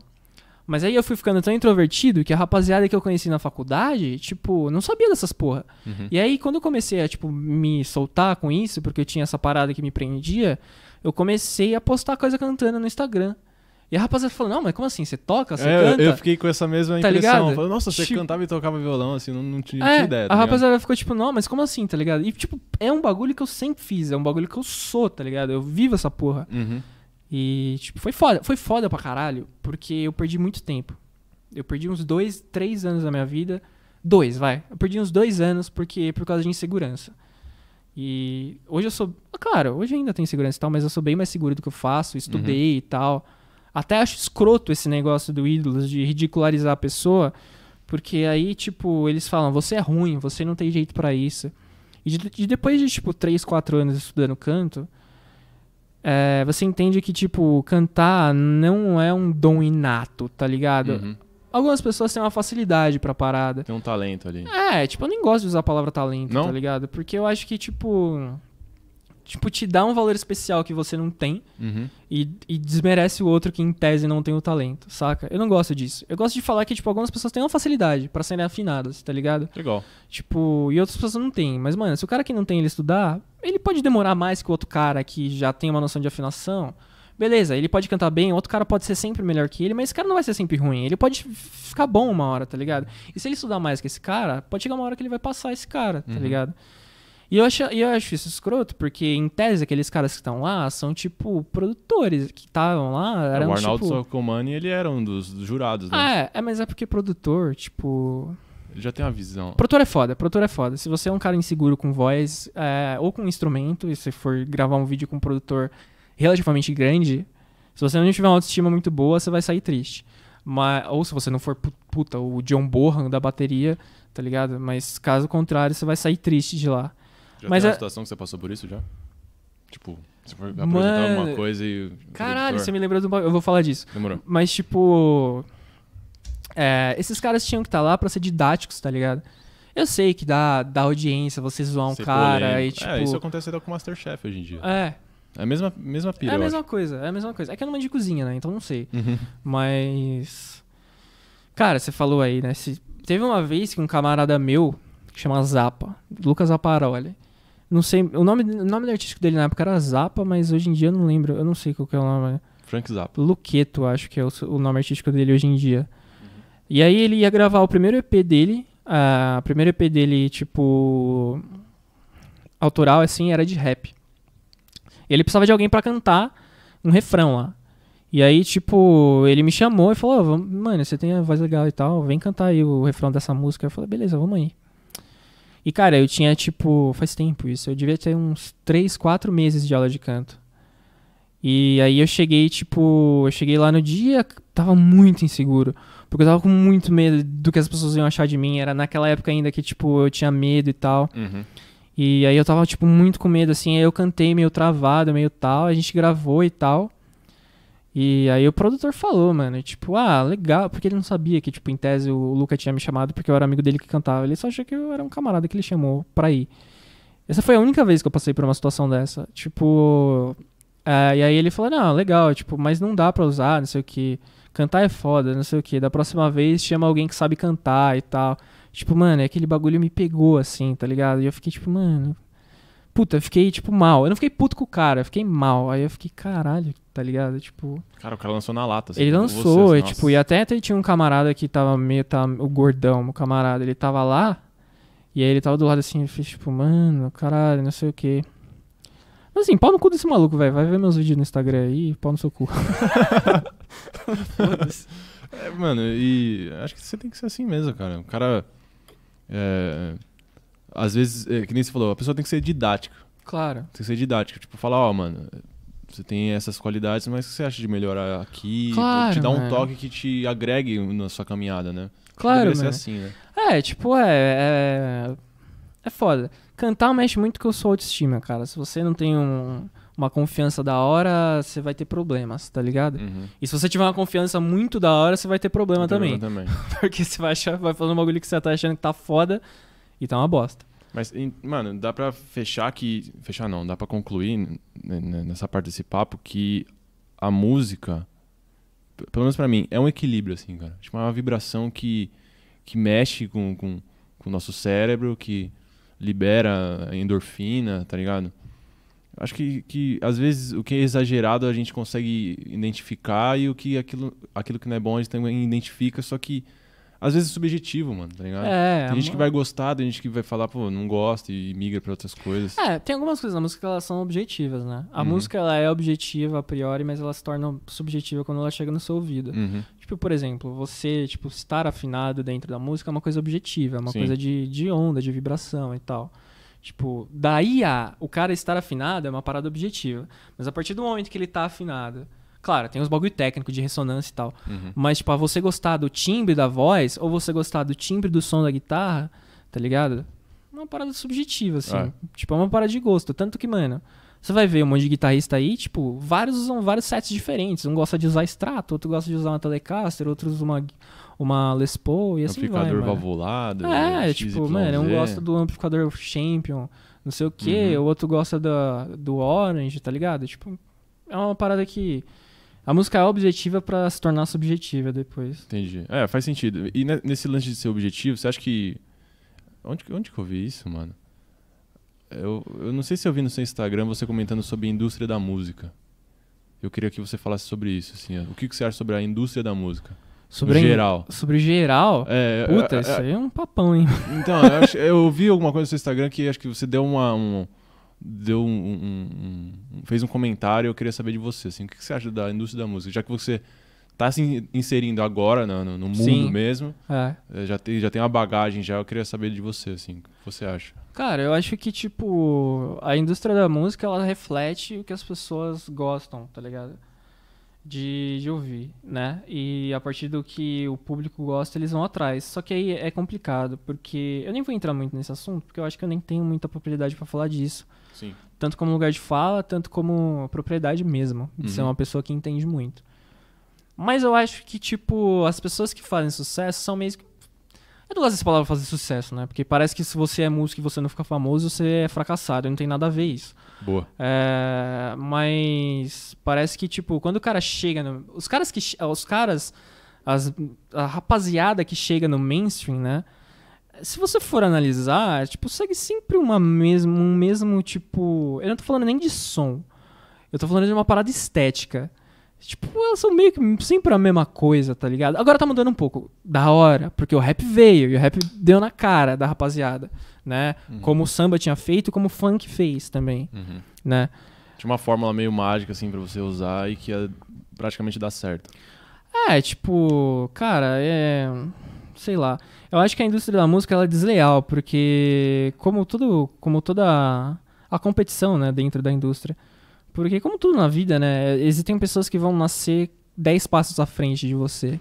Mas aí eu fui ficando tão introvertido que a rapaziada que eu conheci na faculdade, tipo, não sabia dessas porra. Uhum. E aí, quando eu comecei a, tipo, me soltar com isso, porque eu tinha essa parada que me prendia, eu comecei a postar coisa cantando no Instagram. E a rapaziada falou, não, mas como assim? Você toca? Você É, canta? eu fiquei com essa mesma Tá impressão. ligado? Falei, Nossa, você Tipo- cantava e tocava violão, assim, não, não tinha, É, ideia. a tá ligado? rapaziada ficou tipo, não, mas como assim, tá ligado? E, tipo, é um bagulho que eu sempre fiz, é um bagulho que eu sou, tá ligado? Eu vivo essa porra. Uhum. E, tipo, foi foda. Foi foda pra caralho, porque eu perdi muito tempo. Eu perdi uns dois, três anos da minha vida. Dois, vai. Eu perdi uns dois anos porque por causa de insegurança. E hoje eu sou. Claro, hoje ainda tenho insegurança e tal, mas eu sou bem mais seguro do que eu faço, estudei e tal. Até acho escroto esse negócio do ídolos, de ridicularizar a pessoa, porque aí, tipo, eles falam, você é ruim, você não tem jeito pra isso. E, de- e depois de, tipo, 3, 4 anos estudando canto, é, você entende que, tipo, cantar não é um dom inato, tá ligado? Uhum. Algumas pessoas têm uma facilidade pra parada. Tem um talento ali. É, tipo, eu nem gosto de usar a palavra talento, Não? tá ligado? Porque eu acho que, tipo. Tipo, te dá um valor especial que você não tem Uhum. e, e desmerece o outro que em tese não tem o talento, saca? Eu não gosto disso. Eu gosto de falar que, tipo, algumas pessoas têm uma facilidade pra serem afinadas, tá ligado? Legal. Tipo, e outras pessoas não têm. Mas, mano, se o cara que não tem ele estudar, ele pode demorar mais que o outro cara que já tem uma noção de afinação. Beleza, ele pode cantar bem, outro cara pode ser sempre melhor que ele, mas esse cara não vai ser sempre ruim. Ele pode ficar bom uma hora, tá ligado? E se ele estudar mais que esse cara, pode chegar uma hora que ele vai passar esse cara, tá Uhum. ligado? E eu acho, eu acho isso escroto, porque em tese aqueles caras que estão lá são, tipo, produtores que estavam lá. Eram, o Arnaldo tipo... Sacomani, ele era um dos, dos jurados, né? Ah, é, é, mas é porque produtor, tipo. Ele já tem uma visão. Produtor é foda, produtor é foda. Se você é um cara inseguro com voz é, ou com instrumento, e se for gravar um vídeo com um produtor relativamente grande, se você não tiver uma autoestima muito boa, você vai sair triste. Mas, ou se você não for pu- puta, o John Bohan da bateria, tá ligado? Mas caso contrário, você vai sair triste de lá. Já Mas tem uma é- situação que você passou por isso já? Tipo, você foi Mano, apresentar alguma coisa e. Caralho, você me lembrou do. Eu vou falar disso. Demorou. Mas, tipo. é, esses caras tinham que estar lá pra ser didáticos, tá ligado? Eu sei que dá, dá audiência você zoar um cara polêmico. e, tipo. É, isso acontece até com o Masterchef hoje em dia. É, É a mesma, mesma é pira, a eu mesma coisa, é a mesma coisa. É que eu não mando de cozinha, né? Então não sei. acho. Uhum. Mas. Cara, você falou aí, né? Se- Teve uma vez que um camarada meu, que chama Zapa, Lucas Zaparoli. Não sei, o nome, o nome artístico dele na época era Zapa, mas hoje em dia eu não lembro, eu não sei qual que é o nome. Frank Zappa. Luqueto, acho que é o, o nome artístico dele hoje em dia. E aí ele ia gravar o primeiro EP dele. A primeiro EP dele, tipo. Autoral, assim, era de rap. Ele precisava de alguém pra cantar um refrão lá. E aí, tipo, ele me chamou e falou: "Ó, vamos- Mano, você tem a voz legal e tal, vem cantar aí o refrão dessa música. Eu falei: Beleza, vamos aí. E cara, eu tinha, tipo, faz tempo isso. Eu devia ter uns 3, 4 meses de aula de canto. E aí eu cheguei, tipo, eu cheguei lá no dia, tava muito inseguro. Porque eu tava com muito medo do que as pessoas iam achar de mim. Era naquela época ainda que, tipo, eu tinha medo e tal. Uhum. E aí eu tava, tipo, muito com medo, assim. Aí eu cantei meio travado, meio tal. A gente gravou e tal. E aí o produtor falou, mano, tipo, ah, legal. Porque ele não sabia que, tipo, em tese o Luca tinha me chamado porque eu era amigo dele que cantava. Ele só achou que eu era um camarada que ele chamou pra ir. Essa foi a única vez que eu passei por uma situação dessa. Tipo. é, e aí ele falou, não, legal, tipo, mas não dá pra usar, não sei o que. Cantar é foda, não sei o que. Da próxima vez chama alguém que sabe cantar e tal. Tipo, mano, é aquele bagulho me pegou assim, tá ligado? E eu fiquei tipo, mano. Puta, eu fiquei, tipo, mal. Eu não fiquei puto com o cara, eu fiquei mal. Aí eu fiquei, caralho, tá ligado? Tipo. Cara, o cara lançou na lata. assim, ele lançou, e, nossa. tipo, e até até tinha um camarada que tava meio. Tá, o gordão, o camarada, ele tava lá. E aí ele tava do lado assim, eu fiz, tipo, mano, caralho, não sei o que. Mas assim, pau no cu desse maluco, velho. Vai ver meus vídeos no Instagram aí, pau no seu cu. É, mano, e acho que você tem que ser assim mesmo, cara. O cara. é, às vezes, é, que nem você falou, a pessoa tem que ser didática. Claro. Tem que ser didática. Tipo, falar, ó, mano, você tem essas qualidades, mas o que você acha de melhorar aqui? Claro, te dar um toque que te agregue na sua caminhada, né? Claro, deveria ser assim, né? É, tipo, é, é. É foda. Cantar mexe muito com a sua autoestima, cara. Se você não tem um- uma confiança da hora, você vai ter problemas, tá ligado? Uhum. E se você tiver uma confiança muito da hora, você vai ter problema Tem também. problema também. Porque você vai, achar, vai fazer um bagulho que você tá achando que tá foda e tá uma bosta. Mas, mano, dá pra fechar que. Fechar não, dá pra concluir nessa parte desse papo que a música, pelo menos pra mim, é um equilíbrio, assim, cara. Tipo, é uma vibração que, que mexe com, com, com o nosso cérebro, que libera endorfina, tá ligado? Acho que, que às vezes o que é exagerado a gente consegue identificar e o que aquilo, aquilo que não é bom a gente também identifica, só que às vezes é subjetivo, mano, tá ligado? É, Tem gente que vai gostar, tem gente que vai falar, pô, não gosta e migra pra outras coisas. É, tem algumas coisas na música que elas são objetivas, né? A Uhum. música ela é objetiva a priori, mas ela se torna subjetiva quando ela chega no seu ouvido. Uhum. Tipo, por exemplo, você, tipo, estar afinado dentro da música é uma coisa objetiva, é uma Sim. coisa de, de onda, de vibração e tal. Tipo, daí a o cara estar afinado é uma parada objetiva. Mas a partir do momento que ele tá afinado, claro, tem os bagulho técnico de ressonância e tal. Uhum. Mas, tipo, a você gostar do timbre da voz, ou você gostar do timbre do som da guitarra, tá ligado? É uma parada subjetiva, assim. É. Tipo, é uma parada de gosto. Tanto que, mano, você vai ver um monte de guitarrista aí, tipo, vários usam vários sets diferentes. Um gosta de usar Strato, outro gosta de usar uma Telecaster, outro usa uma, uma Les Paul e assim vai, Amplificador valvulado. É, XYZ. tipo, mano, um gosta do amplificador Champion, não sei o quê, Uhum. o outro gosta da, do Orange, tá ligado? Tipo, é uma parada que. A música é objetiva pra se tornar subjetiva depois. Entendi. É, faz sentido. E ne- nesse lance de ser objetivo, você acha que. Onde, que- onde que eu vi isso, mano? Eu, eu não sei se eu vi no seu Instagram você comentando sobre a indústria da música. Eu queria que você falasse sobre isso, assim. O que, que você acha sobre a indústria da música? Sobre, geral. sobre geral. É, Puta, é, isso é, aí é um papão, hein? Então, eu, acho- eu vi alguma coisa no seu Instagram que acho que você deu uma. Um, deu um, um- um- fez um comentário eu queria saber de você. Assim, o que você acha da indústria da música? Já que você tá se inserindo agora no, no- mundo Sim. mesmo, É. eh, já tem, já tem uma bagagem já, eu queria saber de você, assim, o que você acha? Cara, eu acho que, tipo, a indústria da música, ela reflete o que as pessoas gostam, tá ligado? De, de ouvir, né? E a partir do que o público gosta, eles vão atrás. Só que aí é complicado, porque... Eu nem vou entrar muito nesse assunto, porque eu acho que eu nem tenho muita propriedade pra falar disso. Sim. Tanto como lugar de fala, tanto como propriedade mesmo. De ser Uhum. uma pessoa que entende muito. Mas eu acho que, tipo, as pessoas que fazem sucesso são meio que. Eu não gosto dessa palavra fazer sucesso, né? Porque parece que se você é músico e você não fica famoso, você é fracassado. Não tem nada a ver isso. Boa. É, mas parece que, tipo, quando o cara chega no. Os caras que. Os caras. As, a rapaziada que chega no mainstream, né? Se você for analisar, tipo, segue sempre uma mesmo, um mesmo, tipo. Eu não tô falando nem de som. Eu tô falando de uma parada estética. Tipo, elas são meio que sempre a mesma coisa, tá ligado? Agora tá mudando um pouco. Da hora, porque o rap veio e o rap deu na cara da rapaziada, né? Uhum. Como o samba tinha feito e como o funk fez também, Uhum. né? Tinha uma fórmula meio mágica, assim, pra você usar e que ia praticamente dar certo. É, tipo, cara, é. Sei lá. Eu acho que a indústria da música ela é desleal, porque como tudo. Como toda a, competição, né, dentro da indústria. Porque como tudo na vida, né, existem pessoas que vão nascer 10 passos à frente de você,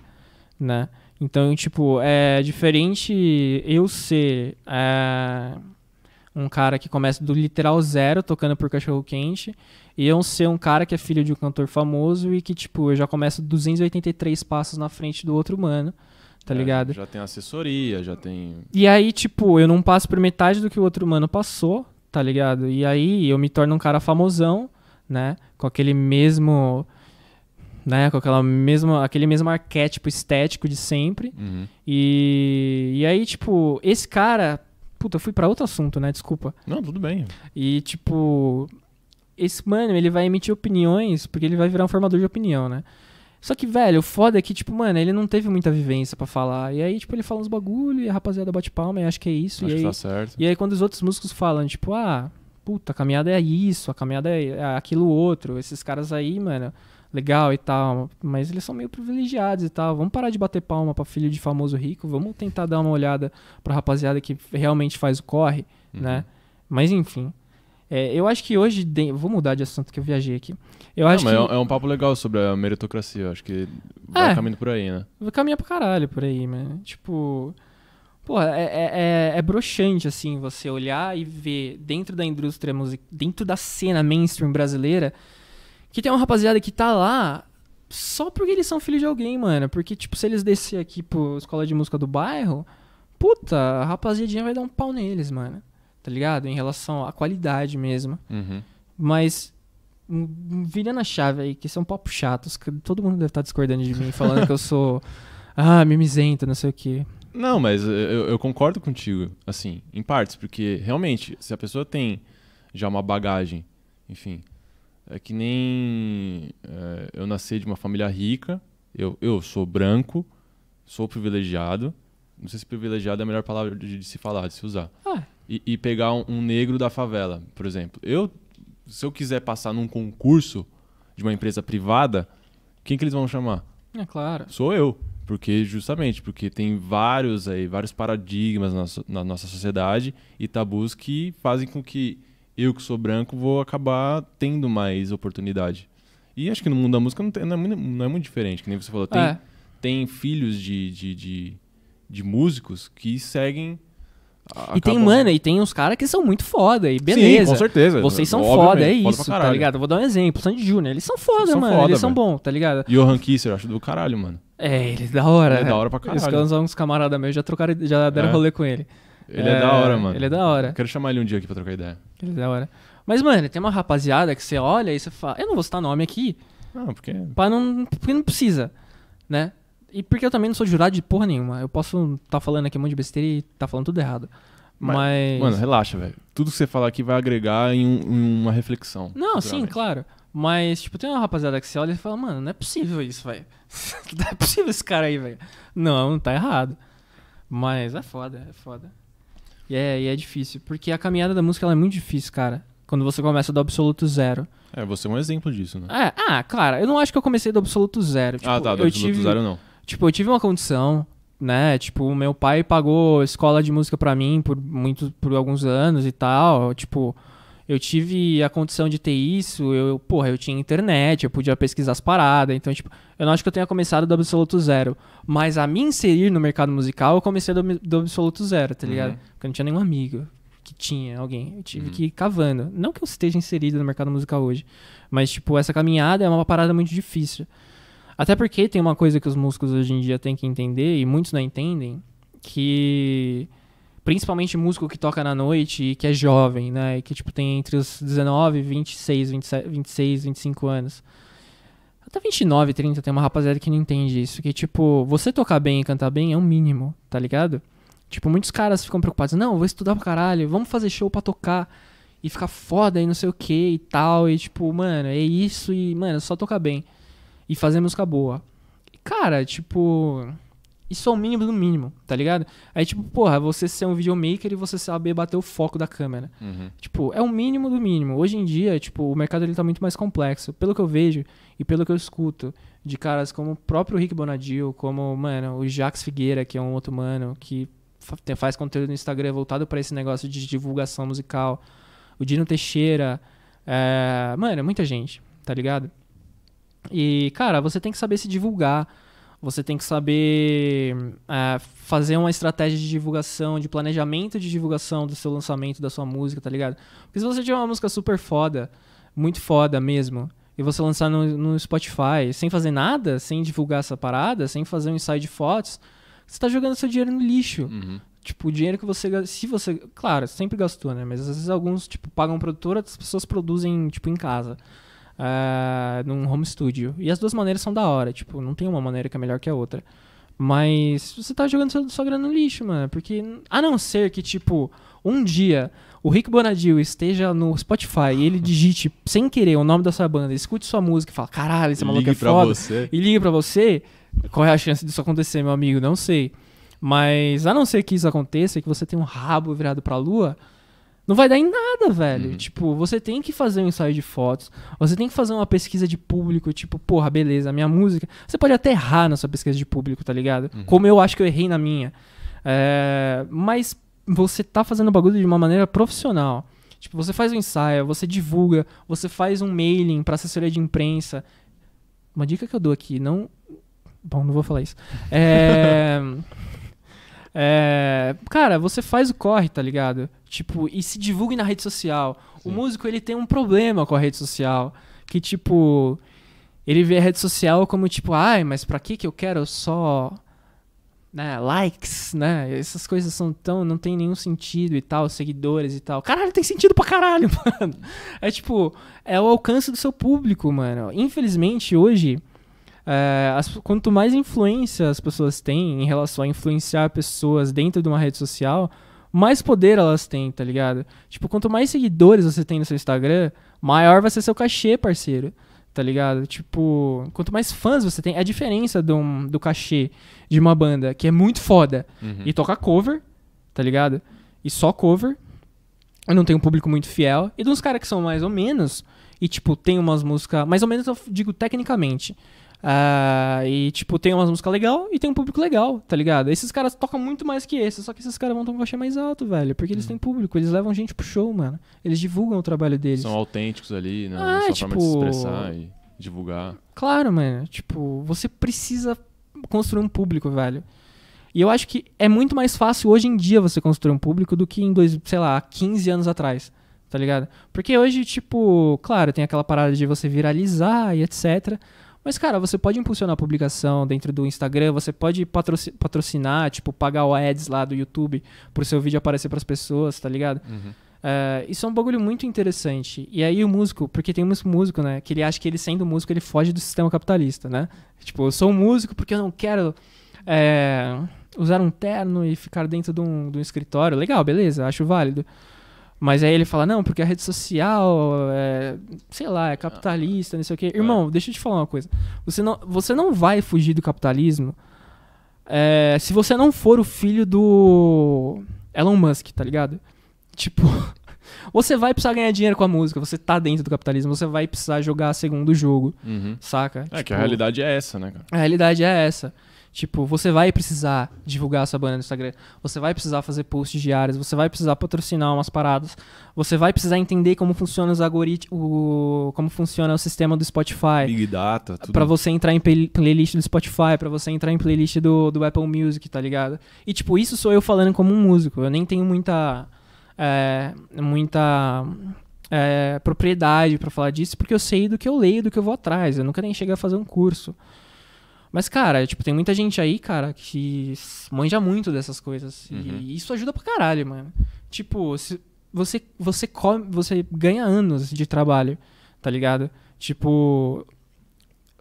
né? Então, tipo, é diferente eu ser é, um cara que começa do literal zero tocando por cachorro quente e eu ser um cara que é filho de um cantor famoso e que, tipo, eu já começo 283 passos na frente do outro humano, tá É, ligado? Já tem assessoria, já tem. E aí, tipo, eu não passo por metade do que o outro humano passou, tá ligado? E aí eu me torno um cara famosão, né? Com aquele mesmo. Né? Com aquela mesma, aquele mesmo arquétipo estético de sempre. Uhum. E, e aí, tipo, esse cara. Puta, eu fui pra outro assunto, né? Desculpa. Não, tudo bem. E, tipo, esse mano, ele vai emitir opiniões porque ele vai virar um formador de opinião, né? Só que, velho, o foda é que, tipo, mano, ele não teve muita vivência pra falar. E aí, tipo, ele fala uns bagulho e a rapaziada bate palma e acha que é isso. Acho e que aí, tá certo. e aí, quando os outros músicos falam, tipo, ah, puta, a caminhada é isso, a caminhada é aquilo outro, esses caras aí, mano, legal e tal, mas eles são meio privilegiados e tal. Vamos parar de bater palma pra filho de famoso rico, vamos tentar dar uma olhada pra rapaziada que realmente faz o corre, Uhum. né? Mas enfim. É, eu acho que hoje. de- Vou mudar de assunto que eu viajei aqui. Eu Não, acho mas que. é, é um papo legal sobre a meritocracia. eu Acho que vai É. caminhando por aí, né? Vai caminhar pra caralho por aí, mano. Tipo. Porra, é, é, é, é broxante, assim, você olhar e ver dentro da indústria musical, dentro da cena mainstream brasileira, que tem uma rapaziada que tá lá só porque eles são filhos de alguém, mano. Porque, tipo, se eles descer aqui pro escola de música do bairro, puta, a rapaziadinha vai dar um pau neles, mano. Tá ligado? Em relação à qualidade mesmo. Uhum. Mas, hum, virando a chave aí, que são papo chatos, que todo mundo deve estar discordando de mim, falando que eu sou, ah, mimizento, não sei o quê. Não, mas eu, eu concordo contigo, assim, em partes, porque realmente, se a pessoa tem já uma bagagem, enfim, é que nem é, eu nasci de uma família rica, eu, eu sou branco, sou privilegiado, não sei se privilegiado é a melhor palavra de, de se falar, de se usar, Ah, e, e pegar um, um negro da favela, por exemplo. Eu, se eu quiser passar num concurso de uma empresa privada, quem que eles vão chamar? é claro. Sou eu. Porque, justamente, porque tem vários aí, vários paradigmas na, na nossa sociedade e tabus que fazem com que eu, que sou branco, vou acabar tendo mais oportunidade. E acho que no mundo da música não, tem- não é, muito, não é muito diferente, que nem você falou. Tem, É. tem filhos de, de, de, de músicos que seguem. A- E tem, mano, e tem uns caras que são muito foda, e beleza. Sim, com certeza. Vocês são Obviamente, foda, é foda isso, tá caralho. ligado? Eu Vou dar um exemplo, Sandy Júnior, eles são foda, São mano, foda, eles são velho. bons, tá ligado? Johan Kisser, eu acho do caralho, mano. É, ele é da hora. Ele é da hora pra Os caralho. caras, uns camaradas meus já trocaram, já deram É. rolê com ele. Ele é, da hora, mano. Ele é da hora. Quero chamar ele um dia aqui pra trocar ideia. Ele é da hora. Mas, mano, tem uma rapaziada que você olha e você fala, eu não vou citar nome aqui, Não, porque. Pra não, porque não precisa, né? E porque eu também não sou jurado de porra nenhuma. Eu posso estar falando aqui um monte de besteira e tá falando tudo errado. Mas- Mas. Mano, relaxa, velho. Tudo que você falar aqui vai agregar em, um- em uma reflexão. não, sim, claro. Mas, tipo, tem uma rapaziada que você olha e fala, mano, não é possível isso, velho. não é possível esse cara aí, velho. Não, não tá errado. Mas é foda, é foda. E é, e é difícil. Porque a caminhada da música é muito difícil, cara. Quando você começa do absoluto zero. É, você é um exemplo disso, né? É, ah, cara, eu não acho que eu comecei do absoluto zero. Tipo, ah, tá. Do absoluto tive, zero não. Tipo, eu tive uma condição, né? Tipo, meu pai pagou escola de música pra mim por muito, por alguns anos e tal. Tipo, eu tive a condição de ter isso. Eu, porra, eu tinha internet, eu podia pesquisar as paradas. Então, tipo, eu não acho que eu tenha começado do absoluto zero. Mas a me inserir no mercado musical, eu comecei do, do absoluto zero, tá ligado? Uhum. Porque eu não tinha nenhum amigo que tinha alguém. Eu tive Uhum. que ir cavando. Não que eu esteja inserido no mercado musical hoje. Mas, tipo, essa caminhada é uma parada muito difícil. Até porque tem uma coisa que os músicos hoje em dia têm que entender, e muitos não entendem, que principalmente músico que toca na noite e que é jovem, né? E que tipo tem entre os 19, 26, 27, 26, 25 anos. Até 29, 30 tem uma rapaziada que não entende isso, que tipo, você tocar bem e cantar bem é um mínimo, tá ligado? Tipo, muitos caras ficam preocupados, não, vou estudar pra caralho, vamos fazer show pra tocar e ficar foda e não sei o que e tal, e tipo, mano, é isso e, mano, só tocar bem e fazer música boa. E, cara, tipo, isso é o mínimo do mínimo, tá ligado? Aí, tipo, porra, você ser um videomaker e você saber bater o foco da câmera. Uhum. Tipo, é o mínimo do mínimo. Hoje em dia, tipo, o mercado ele tá muito mais complexo. Pelo que eu vejo e pelo que eu escuto de caras como o próprio Rick Bonadil, como, mano, o Jax Figueira, que é um outro mano que faz conteúdo no Instagram voltado pra esse negócio de divulgação musical. O Dino Teixeira. É... Mano, é muita gente, tá ligado? E, cara, você tem que saber se divulgar. Você tem que saber é, fazer uma estratégia de divulgação, de planejamento de divulgação do seu lançamento, da sua música, tá ligado? Porque se você tiver uma música super foda, muito foda mesmo, e você lançar no, no Spotify sem fazer nada, sem divulgar essa parada, sem fazer um ensaio de fotos, você tá jogando seu dinheiro no lixo. Uhum. Tipo, o dinheiro que você. Se você. Claro, sempre gastou, né? Mas às vezes alguns, tipo, pagam produtora, outras pessoas produzem, tipo, em casa. Ah, num home studio. E as duas maneiras são da hora. Tipo, não tem uma maneira que é melhor que a outra. Mas você tá jogando sua, sua grana no lixo, mano. Porque. A não ser que, tipo, um dia o Rick Bonadil esteja no Spotify e ele digite sem querer o nome da sua banda, escute sua música e fala, caralho, esse maluco é foda você. e liga pra você, qual é a chance disso acontecer, meu amigo? Não sei. Mas a não ser que isso aconteça e que você tenha um rabo virado pra lua, não vai dar em nada, velho. Uhum. Tipo, você tem que fazer um ensaio de fotos, você tem que fazer uma pesquisa de público, tipo, porra, beleza, a minha música. Você pode até errar na sua pesquisa de público, tá ligado? Uhum. Como eu acho que eu errei na minha. É, mas você tá fazendo o bagulho de uma maneira profissional. Tipo, você faz um ensaio, você divulga, você faz um mailing pra assessoria de imprensa. Uma dica que eu dou aqui, não. Bom, não vou falar isso. É. é, Cara, você faz o corre, tá ligado? Tipo, e se divulgue na rede social. Sim. O músico, ele tem um problema com a rede social. Que, tipo, ele vê a rede social como, tipo, ai, mas pra que que eu quero só né, likes, né? Essas coisas são tão. não tem nenhum sentido e tal, seguidores e tal. Caralho, tem sentido pra caralho, mano. É tipo, é o alcance do seu público, mano. Infelizmente, hoje, é, as- quanto mais influência as pessoas têm em relação a influenciar pessoas dentro de uma rede social, mais poder elas têm, tá ligado? Tipo, quanto mais seguidores você tem no seu Instagram, maior vai ser seu cachê, parceiro. Tá ligado? Tipo, quanto mais fãs você tem, é a diferença do, do cachê de uma banda que é muito foda Uhum. e toca cover, tá ligado? E só cover. E não tem um público muito fiel. E de uns caras que são mais ou menos. E, tipo, tem umas músicas. Mais ou menos eu digo tecnicamente. Ah, e, tipo, tem umas músicas legal e tem um público legal, tá ligado? Esses caras tocam muito mais que esses, só que esses caras vão ter um cachê mais alto, velho. Porque eles têm público, eles levam gente pro show, mano. Eles divulgam o trabalho deles. São autênticos ali, né? Ah, sua forma de se tipo- expressar e divulgar. Claro, mano. Tipo, você precisa construir um público, velho. E eu acho que é muito mais fácil hoje em dia você construir um público do que em, dois, sei lá, 15 anos atrás, tá ligado? Porque hoje, tipo, claro, tem aquela parada de você viralizar e etc. Mas, cara, você pode impulsionar a publicação dentro do Instagram, você pode patroci- patrocinar, tipo, pagar o ads lá do YouTube pro seu vídeo aparecer pras pessoas, tá ligado? Uhum. É, isso é um bagulho muito interessante. E aí o músico, porque tem um músico, né? Que ele acha que ele sendo músico, ele foge do sistema capitalista, né? Tipo, eu sou um músico porque eu não quero é, usar um terno e ficar dentro de um, de um escritório. Legal, beleza, acho válido. Mas aí ele fala, não, porque a rede social é, sei lá, é capitalista, não sei o quê. Irmão, deixa eu te falar uma coisa. Você não, você não vai fugir do capitalismo é, se você não for o filho do Elon Musk, tá ligado? Tipo, você vai precisar ganhar dinheiro com a música, você tá dentro do capitalismo, você vai precisar jogar segundo jogo, Uhum. saca? É que Tipo, a realidade é essa, né, cara? a realidade é essa. Tipo, você vai precisar divulgar sua banda no Instagram, você vai precisar fazer posts diários, você vai precisar patrocinar umas paradas, você vai precisar entender como funciona os algoritmos, como funciona o sistema do Spotify. Big Data, tudo. Pra você entrar em play- playlist do Spotify, pra você entrar em playlist do, do Apple Music, tá ligado? E, tipo, isso sou eu falando como um músico. Eu nem tenho muita. é, muita. é, propriedade pra falar disso, porque eu sei do que eu leio, do que eu vou atrás. Eu nunca nem cheguei a fazer um curso. Mas, cara, tipo, tem muita gente aí, cara, que manja muito dessas coisas. Uhum. E isso ajuda pra caralho, mano. Tipo, se você, você, come, você ganha anos de trabalho, tá ligado? Tipo,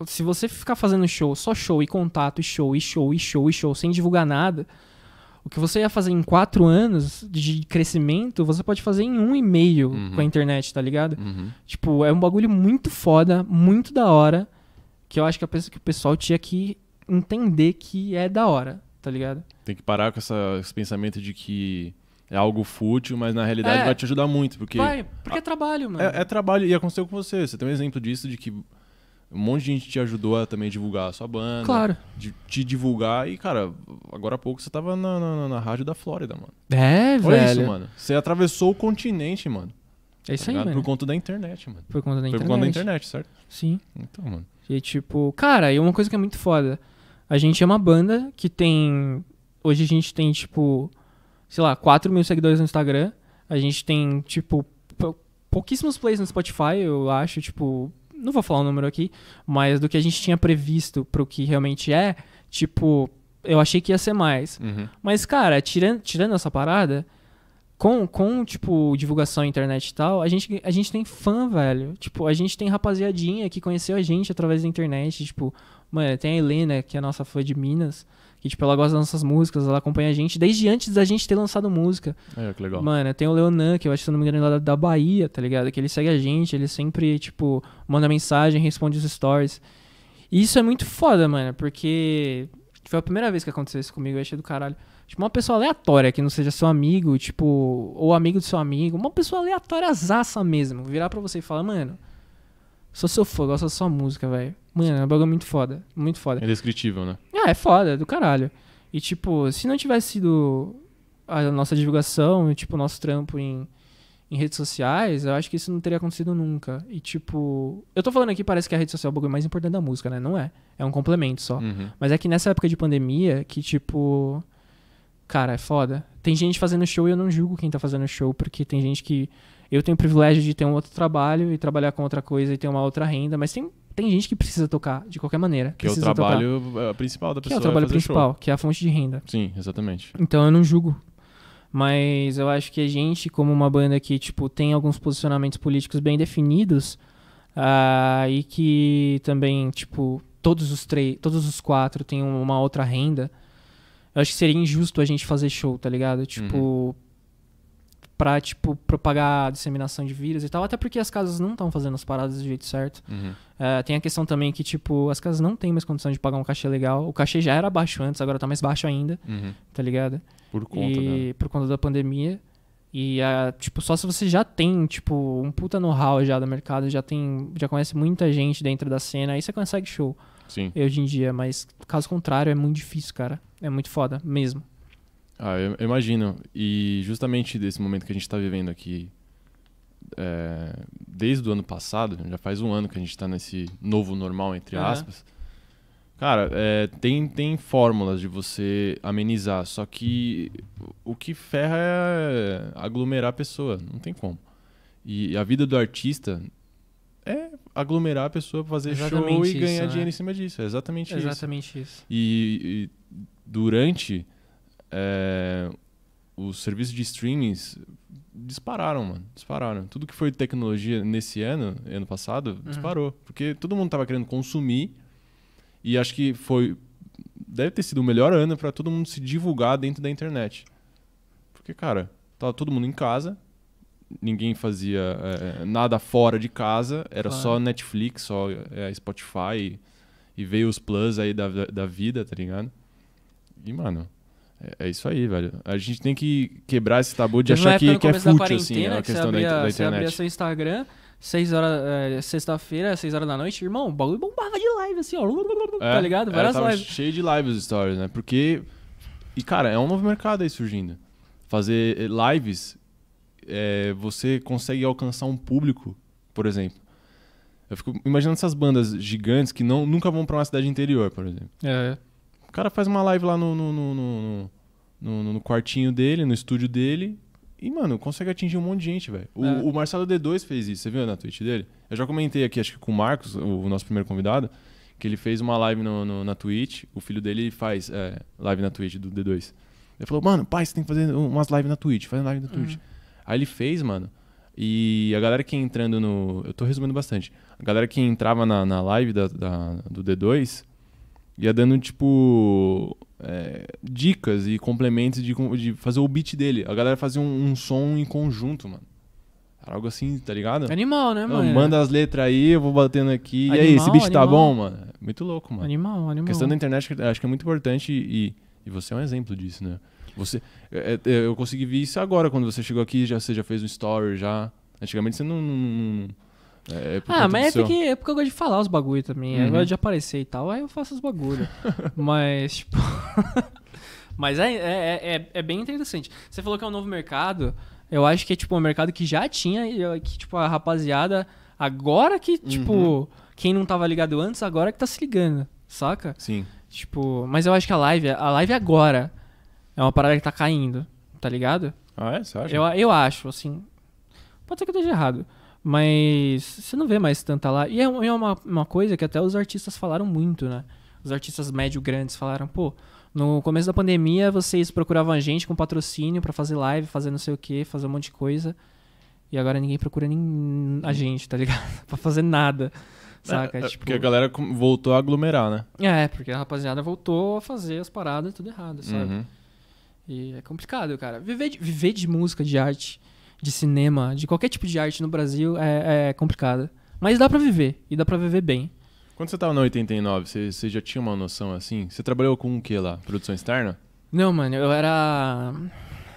se você ficar fazendo show, só show e contato, e show, e show, e show, e show, sem divulgar nada, o que você ia fazer em quatro anos de crescimento, você pode fazer em um e meio Uhum. com a internet, tá ligado? Uhum. Tipo, é um bagulho muito foda, muito da hora, que eu acho que, pessoa, que o pessoal tinha que entender que é da hora, tá ligado? Tem que parar com essa- esse pensamento de que é algo fútil, mas na realidade É. vai te ajudar muito. Porque Vai, porque é trabalho, mano. é, é trabalho e aconteceu com você. Você tem um exemplo disso de que um monte de gente te ajudou a também divulgar a sua banda. Claro. De te divulgar. E, cara, agora há pouco você tava na, na, na rádio da Flórida, mano. É, Olha velho. isso, mano. Você atravessou o continente, mano. É isso tá aí, ligado? mano. Por conta da internet, mano. Por conta da Foi internet. por conta da internet, certo? Sim. Então, mano. E tipo, cara, e uma coisa que é muito foda. A gente é uma banda que tem. Hoje a gente tem, tipo, sei lá, 4 mil seguidores no Instagram. A gente tem, tipo, pou- pouquíssimos plays no Spotify, eu acho, tipo. Não vou falar o número aqui, mas do que a gente tinha previsto pro que realmente é, tipo, eu achei que ia ser mais. Uhum. Mas, cara, tirando, tirando essa parada, com, com, tipo, divulgação internet e tal, a gente, a gente tem fã, velho. Tipo, a gente tem rapaziadinha que conheceu a gente através da internet. Tipo, mano, tem a Helena, que é a nossa fã de Minas, que, tipo, ela gosta das nossas músicas, ela acompanha a gente desde antes da gente ter lançado música. É, que legal. Mano, tem o Leonan, que eu acho, se não me engano, é lá da Bahia, tá ligado? Que ele segue a gente, ele sempre, tipo, manda mensagem, responde os stories. E isso é muito foda, mano, porque foi a primeira vez que aconteceu isso comigo, eu achei do caralho. Tipo, uma pessoa aleatória, que não seja seu amigo, tipo, ou amigo do seu amigo, uma pessoa aleatória azaça mesmo, virar pra você e falar, mano, sou seu fã, gosto da sua música, velho. Mano, é um bagulho muito foda, muito foda. É indescritível, né? Ah, é foda, é do caralho. E, tipo, se não tivesse sido a nossa divulgação, tipo, o nosso trampo em, em redes sociais, eu acho que isso não teria acontecido nunca. E, tipo, eu tô falando aqui, parece que a rede social é o bagulho mais importante da música, né? Não é. É um complemento só. Uhum. Mas é que nessa época de pandemia, que, tipo. Cara, é foda. Tem gente fazendo show e eu não julgo quem tá fazendo show, porque tem gente que. Eu tenho o privilégio de ter um outro trabalho e trabalhar com outra coisa e ter uma outra renda, mas tem, tem gente que precisa tocar de qualquer maneira. Que é o precisa tocar. trabalho é, principal da Que é pessoa. o trabalho fazer show. principal, que é a fonte de renda. Sim, exatamente. Então eu não julgo. Mas eu acho que a gente, como uma banda que, tipo, tem alguns posicionamentos políticos bem definidos, ah, e que também, tipo, todos os três, todos os quatro têm uma outra renda, eu acho que seria injusto a gente fazer show, tá ligado? Tipo, pra, tipo, propagar a disseminação de vírus e tal, até porque as casas não estão fazendo as paradas do jeito certo. Uhum. É, tem a questão também que, tipo, as casas não têm mais condição de pagar um cachê legal. O cachê já era baixo antes, agora tá mais baixo ainda, Uhum. tá ligado? Por conta, né? e por conta da pandemia. E ah, tipo, só se você já tem, tipo, um puta know-how já do mercado, já tem, já conhece muita gente dentro da cena, aí você consegue show Sim. hoje em dia, mas caso contrário é muito difícil, cara. É muito foda mesmo. Ah, eu, eu imagino. E justamente desse momento que a gente tá vivendo aqui, é, desde o ano passado, já faz um ano que a gente tá nesse novo normal, entre Aham. aspas. Cara, é, tem, tem fórmulas de você amenizar, só que o que ferra é aglomerar a pessoa, não tem como. E a vida do artista é aglomerar a pessoa pra fazer show Exatamente e ganhar isso, né? dinheiro em cima disso. É exatamente isso. Exatamente isso. E, e durante é, os serviços de streamings dispararam, mano. Dispararam. Tudo que foi tecnologia nesse ano, ano passado, Uhum. disparou. Porque todo mundo tava querendo consumir. E acho que foi. Deve ter sido o melhor ano pra todo mundo se divulgar dentro da internet. Porque, cara, tava todo mundo em casa. Ninguém fazia é, nada fora de casa. Era Claro. só Netflix, só é, Spotify. E veio os plus aí da, da vida, tá ligado? E, mano, é, é isso aí, velho. A gente tem que quebrar esse tabu de Teve achar que, que é da fútil, assim, a você questão da, abria, da Você abria internet. seu Instagram, 6 horas, é, sexta-feira, 6 horas da noite, irmão, o bagulho bombava de live, assim, ó. É, tá ligado? é, Várias tava lives. cheio de lives os stories, né? Porque. E, cara, é um novo mercado aí surgindo. Fazer eh, lives, é, você consegue alcançar um público, por exemplo. Eu fico imaginando essas bandas gigantes que não, nunca vão pra uma cidade interior, por exemplo. É, O cara faz uma live lá no, no, no, no, no- no quartinho dele, no estúdio dele. E, mano, consegue atingir um monte de gente, velho. O, É. o Marcelo D2 fez isso, você viu na Twitch dele? Eu já comentei aqui, acho que com o Marcos, o, nosso primeiro convidado, que ele fez uma live na Twitch. O filho dele faz é, live na Twitch do D2. Ele falou, mano, pai, você tem que fazer umas lives na Twitch, faz live na Twitch. Uhum. Aí ele fez, mano. E a galera que entrando no. Eu tô resumindo bastante. A galera que entrava na, na live da, da- do D2 ia dando, tipo. é, dicas e complementos de, de fazer o beat dele. A galera fazia um, um som em conjunto, mano. Era algo assim, tá ligado? Animal, né, Não, mano? manda as letras aí, eu vou batendo aqui. e aí, Animal, esse beat tá animal. bom, mano? Muito louco, mano. Animal, A animal. questão da internet eu acho que é muito importante e, e você é um exemplo disso, né? Você, é, é, eu consegui ver isso agora, quando você chegou aqui, já, você já fez um story, já. Antigamente você não- não- não- é, é Ah, mas é porque, é porque eu gosto de falar os bagulho também. Eu Uhum. gosto de aparecer e tal, aí eu faço os bagulho. mas, tipo. mas é, é, é, é bem interessante. Você falou que é um novo mercado. Eu acho que é tipo um mercado que já tinha, e eu- que, tipo, a rapaziada. Agora que, tipo, Uhum. quem não tava ligado antes, agora que tá se ligando, saca? Sim. Tipo, mas eu acho que a live, a live agora é uma parada que tá caindo, tá ligado? Ah, é? Você acha? Eu, eu acho, assim. Pode ser que eu esteja errado. Mas você não vê mais tanta lá. E é, é uma, uma coisa que até os artistas falaram muito, né? Os artistas médio grandes falaram, pô, no começo da pandemia vocês procuravam a gente com patrocínio pra fazer live, fazer não sei o que, fazer um monte de coisa. E agora ninguém procura nem a gente, tá ligado? pra fazer nada. Saca? É, é, tipo, Porque a galera voltou a aglomerar, né? é, porque a rapaziada voltou a fazer as paradas tudo errado, sabe? Uhum. E é complicado, cara. Viver de, viver de música, de arte, de cinema, de qualquer tipo de arte no Brasil é, é complicado. Mas dá pra viver, e dá pra viver bem. Quando você tava na 89, você, você já tinha uma noção assim? Você trabalhou com o que lá? Produção externa? Não, mano, eu era.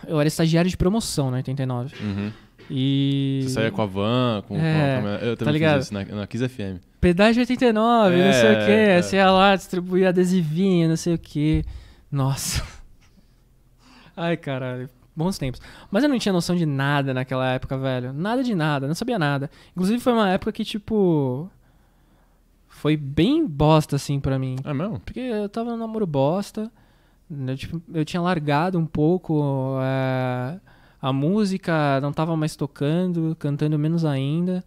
Eu era estagiário de promoção na 89. Uhum. E. Você saía com a van, com, com É, a câmera. Eu tá também ligado? fiz isso na, na Kiss FM. Pedágio 89, não sei o É, quê. é. Você ia lá, distribuía adesivinho, não sei o quê. Nossa. Ai, caralho. Bons tempos. Mas eu não tinha noção de nada naquela época, velho. Nada de nada, não sabia nada. Inclusive foi uma época que, tipo. Foi bem bosta, assim, pra mim. É mesmo? Porque eu tava no namoro bosta. né, tipo, eu tinha largado um pouco. é, a música não tava mais tocando, cantando menos ainda.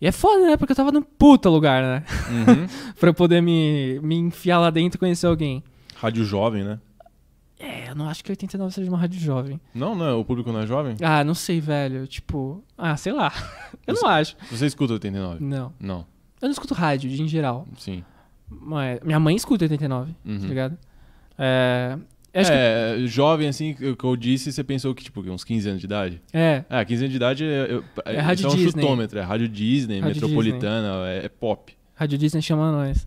E é foda, né? Porque eu tava num puta lugar, né? Uhum. pra eu poder me, me enfiar lá dentro e conhecer alguém. Rádio jovem, né? É, eu não acho que 89 seja uma rádio jovem. Não, não, é- o público não é jovem? Ah, não sei, velho. Tipo, ah, sei lá. Eu não acho. Você escuta 89? Não. Não, Eu não escuto rádio, em geral. sim. Mas minha mãe escuta 89, Uhum. tá ligado? É. é, jovem, assim, que que eu disse, você pensou que, tipo, uns 15 anos de idade? que, é, É, 15 anos de idade é, eu- É rádio isso é um Disney. chutômetro, é rádio Disney, Rádio metropolitana, É, é pop. Rádio Disney chama nós.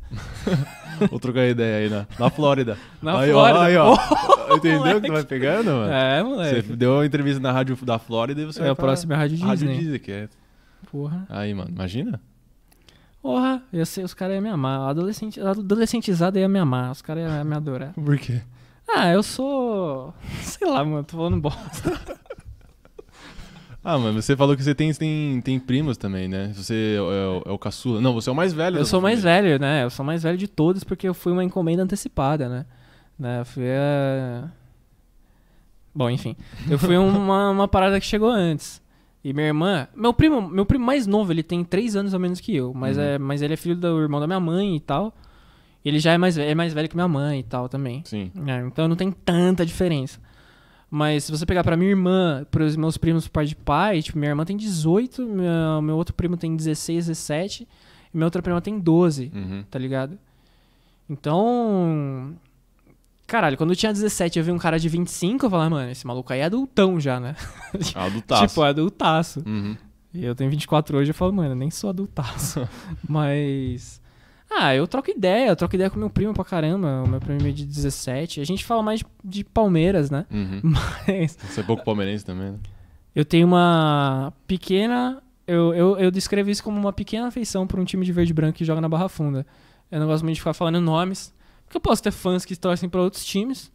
Vou trocar ideia aí na, na Flórida. Na aí, Flórida. Ó, aí, ó. Entendeu moleque. que tu vai pegando, mano? É, Você moleque. deu uma entrevista na rádio da Flórida e você É, vai o pra próximo é Rádio Disney. Rádio Disney, que é... Porra. Aí, mano, imagina. Porra, ia ser, os caras iam me amar. A adolescente, a adolescentizada ia me amar. Os caras iam me adorar. Por quê? Ah, eu sou. Sei lá, mano, tô falando bosta. Ah, mano, você falou que você tem, tem, tem primos também, né? Você é, o- é o caçula. Não, você é o mais velho Eu sou mais família. velho, né? Eu sou mais velho de todos porque eu fui uma encomenda antecipada, né? né? Eu fui a... Bom, enfim. Eu fui uma, uma parada que chegou antes. E minha irmã... Meu primo, meu primo mais novo, ele tem três anos a menos que eu. Mas, Uhum. é, mas ele é filho do irmão da minha mãe e tal. Ele já é mais, ve- é mais velho que minha mãe e tal também. Sim. É, então não tem tanta diferença. Mas se você pegar pra minha irmã, pros meus primos por pai de pai, tipo, minha irmã tem 18, meu, meu outro primo tem 16, 17, e minha outra prima tem 12, Uhum. tá ligado? Então. Caralho, quando eu tinha 17 eu vi um cara de 25, eu falava, mano, esse maluco aí é adultão já, né? Ah, do taço. Tipo, é adultaço. Uhum. E eu tenho 24 hoje, eu falo, mano, eu nem sou adultaço. Mas. Ah, eu troco ideia, eu troco ideia com meu primo pra caramba, o meu primo é de 17. A gente fala mais de, de Palmeiras, né? Uhum. Mas Você é pouco palmeirense também, né? eu tenho uma pequena. Eu, eu, eu descrevo isso como uma pequena afeição por um time de verde e branco que joga na Barra Funda. Eu não gosto muito de ficar falando nomes, porque eu posso ter fãs que torcem pra outros times.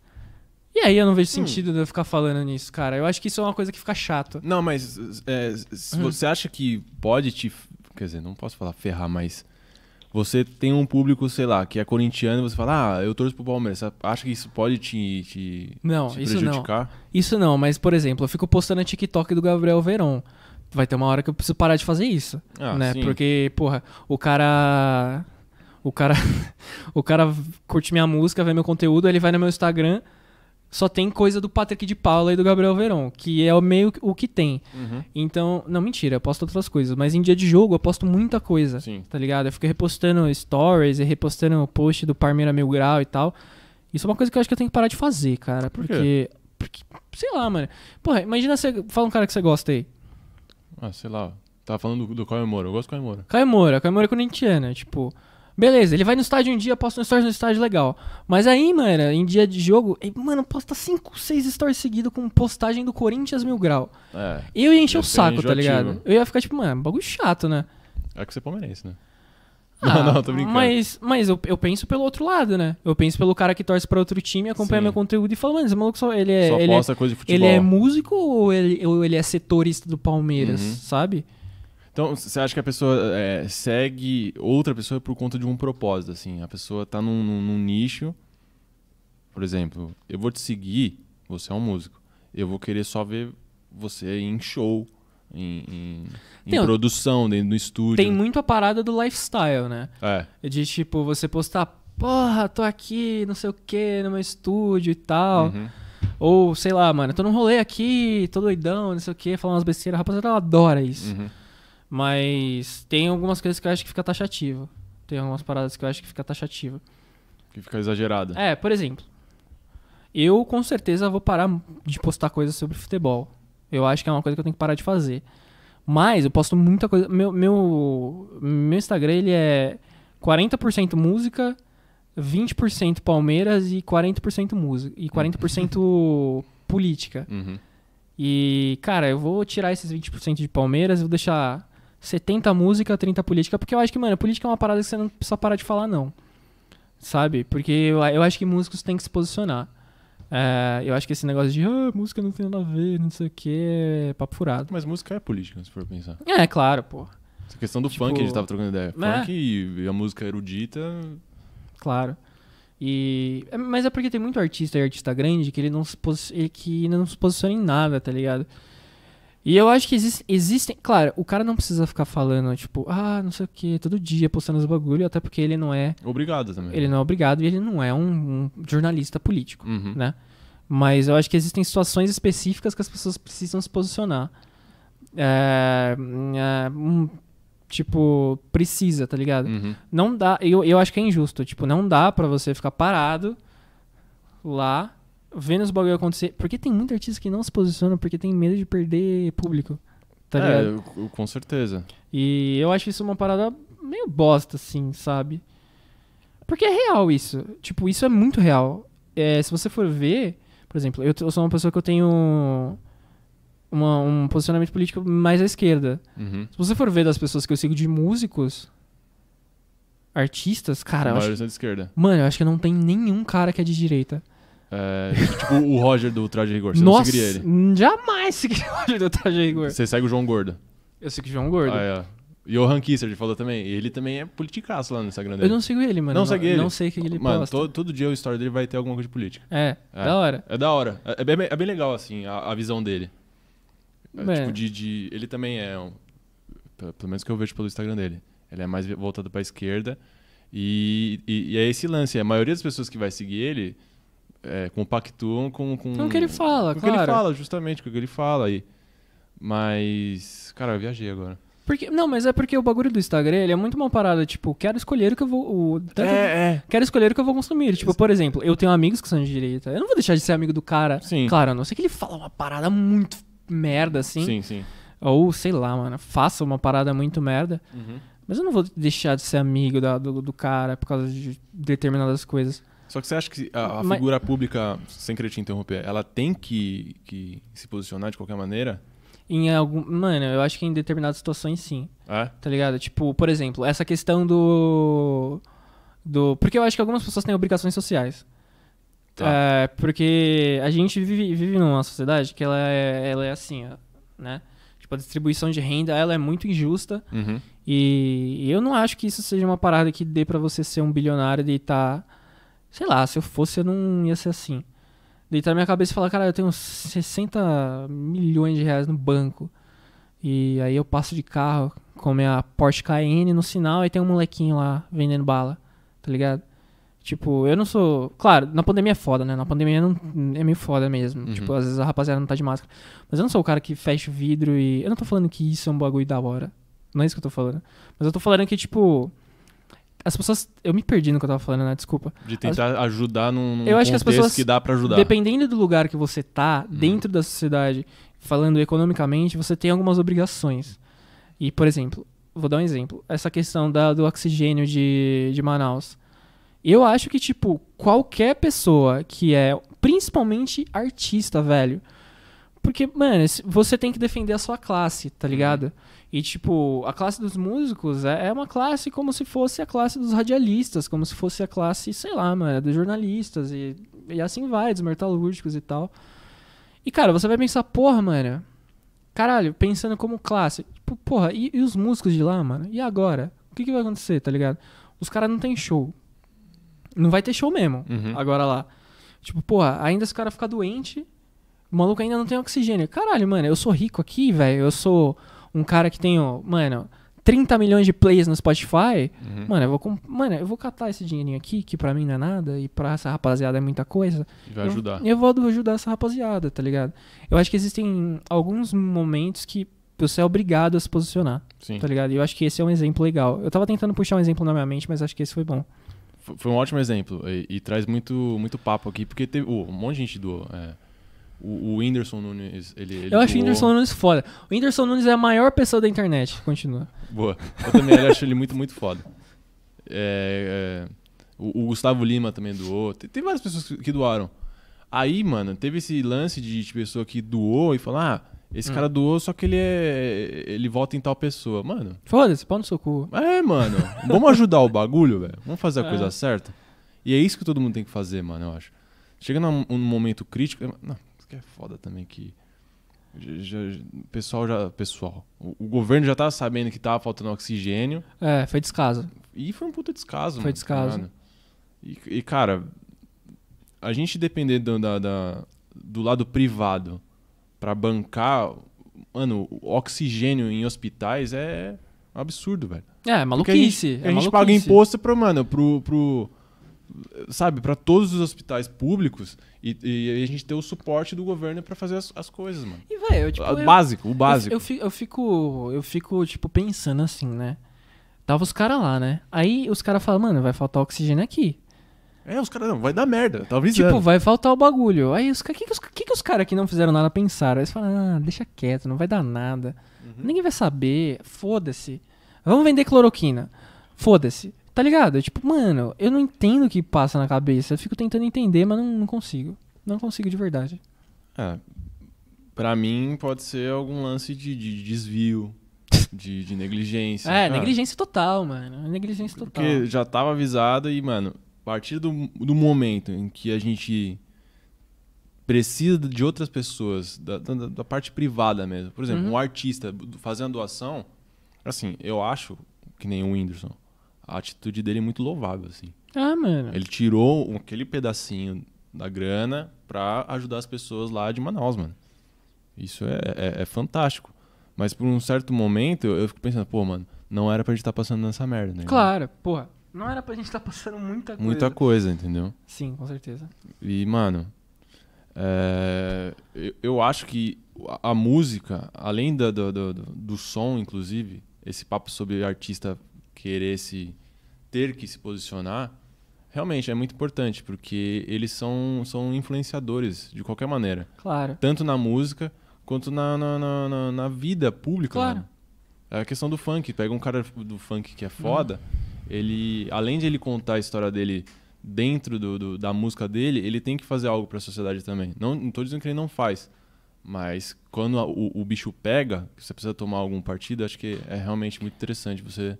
E aí eu não vejo Hum. sentido de eu ficar falando nisso, cara. Eu acho que isso é uma coisa que fica chato. Não, mas é, se Hum. você acha que pode te. Quer dizer, não posso falar ferrar, mas. Você tem um público, sei lá, que é corintiano e você fala, ah, eu torço pro Palmeiras. Você acha que isso pode te, te, Não, te isso não. prejudicar? Isso não, mas por exemplo, eu fico postando a TikTok do Gabriel Verón. Vai ter uma hora que eu preciso parar de fazer isso. Ah, né? sim. Porque, porra, o cara. O cara. o cara curte minha música, vê meu conteúdo, ele vai no meu Instagram, só tem coisa do Patrick de Paula e do Gabriel Verón, que é o meio o que tem. Uhum. Então, não, mentira, eu posto outras coisas, mas em dia de jogo eu posto muita coisa. Sim. Tá ligado? Eu fico repostando stories e repostando o post do Parmeira Mil Grau e tal. Isso é uma coisa que eu acho que eu tenho que parar de fazer, cara. Por Porque. Porque, sei lá, mano. Porra, imagina você. Fala um cara que você gosta aí. Ah, sei lá. Tava falando do, do Caio Moura. Eu gosto do Caio Moura. Caio Moura, Caio Moura é tipo. Beleza, ele vai no estádio um dia, posta um stories no estádio legal. Mas aí, mano, em dia de jogo, ele, mano, posta 5, 6 stories seguidos com postagem do Corinthians Mil Grau. É. Eu ia encher o saco, tá enjoativo. ligado? Eu ia ficar tipo, mano, bagulho chato, né? É que você é palmeirense, né? Ah, não, não, tô brincando. Mas, mas eu, eu penso pelo outro lado, né? Eu penso pelo cara que torce pra outro time, acompanha Sim. meu conteúdo e fala, mano, esse maluco só. Ele é, Só ele é, coisa de futebol. ele é músico ou ele, ou ele é setorista do Palmeiras, Uhum. sabe? Então, você acha que a pessoa é, segue outra pessoa por conta de um propósito, assim? A pessoa tá num, num- num nicho, por exemplo, eu vou te seguir, você é um músico, eu vou querer só ver você em show, em, em- em produção, dentro do estúdio. Tem muito a parada do lifestyle, né? É, De tipo, você postar, porra, tô aqui, não sei o que, no meu estúdio e tal. uhum. Ou, sei lá, mano, tô num rolê aqui, tô doidão, não sei o que, falando umas besteiras. A rapaziada ela adora isso. Uhum. Mas tem algumas coisas que eu acho que fica taxativo. Tem algumas paradas que eu acho que fica taxativo. Que fica exagerada. É, por exemplo, eu com certeza vou parar de postar coisas sobre futebol. Eu acho que é uma coisa que eu tenho que parar de fazer. Mas eu posto muita coisa. Meu, meu, meu Instagram ele é 40% música, 20% Palmeiras e 40% música. E 40% política. Uhum. E, cara, eu vou tirar esses 20% de Palmeiras e vou deixar 70 música, 30 política, porque eu acho que, mano, política é uma parada que você não precisa parar de falar, não. Sabe? Porque eu, eu acho que músicos têm que se posicionar. É, eu acho que esse negócio de ah, música não tem nada a ver, não sei o que, é papo furado. Mas música é política, se for pensar. É, claro, pô. Essa questão do Tipo, funk, a gente tava trocando ideia. é. Funk e a música erudita. Claro. E, é, mas é porque tem muito artista e artista grande que ele não se, que não se posiciona em nada, tá ligado? E eu acho que existe, existem. Claro, o cara não precisa ficar falando, tipo, ah, não sei o que, todo dia postando os bagulho, até porque ele não é. Obrigado também. Ele não é obrigado e ele não é um, um jornalista político, Uhum. né? Mas eu acho que existem situações específicas que as pessoas precisam se posicionar. É, é, um, tipo, precisa, tá ligado? Uhum. Não dá, eu, eu acho que é injusto, tipo, não dá pra você ficar parado lá, vendo os bagulho acontecer, porque tem muita artista que não se posiciona porque tem medo de perder público, tá é, ligado? eu- eu- com certeza. E eu acho isso uma parada meio bosta, assim, sabe? Porque é real isso, tipo, isso é muito real. É, se você for ver, por exemplo, eu, eu sou uma pessoa que eu tenho uma- um posicionamento político mais à esquerda. Uhum. Se você for ver das pessoas que eu sigo de músicos, artistas, cara, a acho maioria são de esquerda. Mano, eu acho que não tem nenhum cara que é de direita. É, tipo o Roger do Traje Rigor. Você Nossa, não seguiria ele. jamais seguiria o Roger do Traje Rigor. Você segue o João Gordo. Eu sigo o João Gordo. Ah, é. E o Han Kisser, ele falou também. Ele também é politicaço lá no Instagram dele. eu não sigo ele, mano. Não segue ele? Não sei o que ele Mano, posta. todo, todo dia o story dele vai ter alguma coisa de política. É, É. da hora. É da hora. É, é bem, é bem legal, assim, a, a visão dele. É, É. Tipo, de, de- Ele também é. Um, pe- pelo menos que eu vejo pelo Instagram dele. Ele é mais voltado pra esquerda. E, e, e é esse lance. A maioria das pessoas que vai seguir ele é, compactuam com, com. Com o que ele fala, com o que ele claro. fala, justamente, com o que ele fala aí. Mas. Cara, eu viajei agora. Porque, não, mas é porque o bagulho do Instagram, ele é muito uma parada, tipo, quero escolher o que eu vou... O, tanto- é. Quero escolher o que eu vou consumir. Tipo, por exemplo, eu tenho amigos que são de direita. Eu não vou deixar de ser amigo do cara. Sim. Claro, a não ser que ele fala uma parada muito merda, assim. Sim, sim. Ou, sei lá, mano, faça uma parada muito merda. Uhum. Mas eu não vou deixar de ser amigo da- do, do cara por causa de determinadas coisas. Só que você acha que a, a Mas- figura pública, sem querer te interromper, ela tem que, que se posicionar de qualquer maneira? Em algum. Mano, eu acho que em determinadas situações sim. É? Tá ligado? Tipo, por exemplo, essa questão do. do porque eu acho que algumas pessoas têm obrigações sociais. Tá. É, porque a gente vive, vive numa sociedade que ela é, ela é assim, né? Tipo, a distribuição de renda ela é muito injusta. Uhum. E eu não acho que isso seja uma parada que dê pra você ser um bilionário e deitar. Sei lá, se eu fosse, eu não ia ser assim. Deitar na minha cabeça e falar, cara, eu tenho 60 milhões de reais no banco. E aí eu passo de carro com minha Porsche Cayenne no sinal e tem um molequinho lá vendendo bala, tá ligado? Tipo, eu não sou. Claro, na pandemia é foda, né? Na pandemia não... é meio foda mesmo. Uhum. Tipo, às vezes a rapaziada não tá de máscara. Mas eu não sou o cara que fecha o vidro e. Eu não tô falando que isso é um bagulho da hora. Não é isso que eu tô falando. Mas eu tô falando que, tipo. As pessoas. Eu me perdi no que eu tava falando, né? Desculpa. De tentar ajudar num, num Eu acho que as pessoas- que dá pra ajudar. Dependendo do lugar que você tá, Uhum. dentro da sociedade, falando economicamente, você tem algumas obrigações. E, por exemplo, vou dar um exemplo. Essa questão da, do oxigênio de, de Manaus. Eu acho que, tipo, qualquer pessoa que é, principalmente artista, velho. Porque, mano, você tem que defender a sua classe, tá ligado? E, tipo, a classe dos músicos é, é uma classe como se fosse a classe dos radialistas, como se fosse a classe, sei lá, mano, dos jornalistas e, e assim vai, dos metalúrgicos e tal. E, cara, você vai pensar, porra, mano, caralho, pensando como classe, tipo, porra, e, e os músicos de lá, mano? E agora? O que, que vai acontecer, tá ligado? Os caras não tem show. Não vai ter show mesmo, Uhum. agora lá. Tipo, porra, ainda se o cara ficar doente, o maluco ainda não tem oxigênio. Caralho, mano, eu sou rico aqui, velho. Eu sou um cara que tenho, mano, 30 milhões de plays no Spotify. Uhum. Mano, eu vou, mano, eu vou catar esse dinheirinho aqui, que pra mim não é nada, e pra essa rapaziada é muita coisa. E vai Eu- ajudar. Eu, vou ajudar essa rapaziada, tá ligado? Eu acho que existem alguns momentos que você é obrigado a se posicionar, Sim. tá ligado? E eu acho que esse é um exemplo legal. Eu tava tentando puxar um exemplo na minha mente, mas acho que esse foi bom. Foi um ótimo exemplo. E, e traz muito, muito papo aqui, porque teve. oh, um monte de gente doou. é. O, o Whindersson Nunes, ele. ele eu acho o. Whindersson Nunes foda. O Whindersson Nunes é a maior pessoa da internet. Continua. Boa. Eu também acho ele muito, muito foda. É, é, o, o Gustavo Lima também doou. Tem, tem várias pessoas que, doaram. Aí, mano, teve esse lance de, de pessoa que doou e falou: ah, esse Hum. cara doou, só que ele é. ele vota em tal pessoa. Mano, Foda-se, pau no seu cu. é, mano. Vamos ajudar o bagulho, velho. Vamos fazer a É. coisa certa. E é isso que todo mundo tem que fazer, mano, eu acho. chega num, num momento crítico. Não, isso que é foda também que. Já, pessoal já. Pessoal. O, o, governo já tava sabendo que tava faltando oxigênio. É, foi descaso. E foi um puta descaso, Foi mano, descaso. tá e, e, cara, a gente depender do, da, da, do lado privado para bancar. Mano, oxigênio em hospitais é um absurdo, velho. É, maluquice. Porque a gente, é a gente maluquice. paga imposto pra, mano, pro. pro sabe, para todos os hospitais públicos e, e, a gente ter o suporte do governo para fazer as, as, coisas, mano. E, tipo, o básico, o básico. Eu, eu, fico, eu fico, eu fico, tipo, pensando assim, né? Tava os caras lá, né? Aí os caras falam, mano, vai faltar oxigênio aqui. É, os caras não, vai dar merda, tá avisando. Tipo, vai faltar o bagulho. Aí os caras, que, que, os, que, que os caras que não fizeram nada pensaram? Aí eles falam, ah, deixa quieto, não vai dar nada. Uhum. Ninguém vai saber, foda-se. Vamos vender cloroquina. Foda-se. Tá ligado? Tipo, mano, eu não entendo o que passa na cabeça. Eu fico tentando entender, mas não, não consigo. Não consigo de verdade. É. Pra mim, pode ser algum lance de, de desvio, de, de negligência. É, ah, negligência total, mano. Negligência total. Porque já tava avisado e, mano, a partir do, do momento em que a gente precisa de outras pessoas, da, da, da parte privada mesmo. Por exemplo, uhum. um artista fazendo doação, assim, eu acho que nem o Whindersson a atitude dele é muito louvável, assim. Ah, mano. Ele tirou aquele pedacinho da grana pra ajudar as pessoas lá de Manaus, mano. Isso é, é, é fantástico. Mas por um certo momento eu, eu, fico pensando, pô, mano, não era pra gente estar tá passando nessa merda, né? Claro, porra. Não era pra gente estar tá passando muita coisa. Muita coisa, entendeu? Sim, com certeza. E, mano, é, eu, eu, acho que a, a música, além do, do, do, do som, inclusive, esse papo sobre artista querer se ter que se posicionar, realmente é muito importante, porque eles são, são influenciadores de qualquer maneira. Claro. Tanto na música quanto na, na, na, na vida pública. Claro. Mano. É a questão do funk. Pega um cara do funk que é foda, ele, além de ele contar a história dele dentro do, do, da música dele, ele tem que fazer algo para a sociedade também. Não, não tô dizendo que ele não faz, mas quando a, o, o bicho pega, que você precisa tomar algum partido, acho que é realmente muito interessante você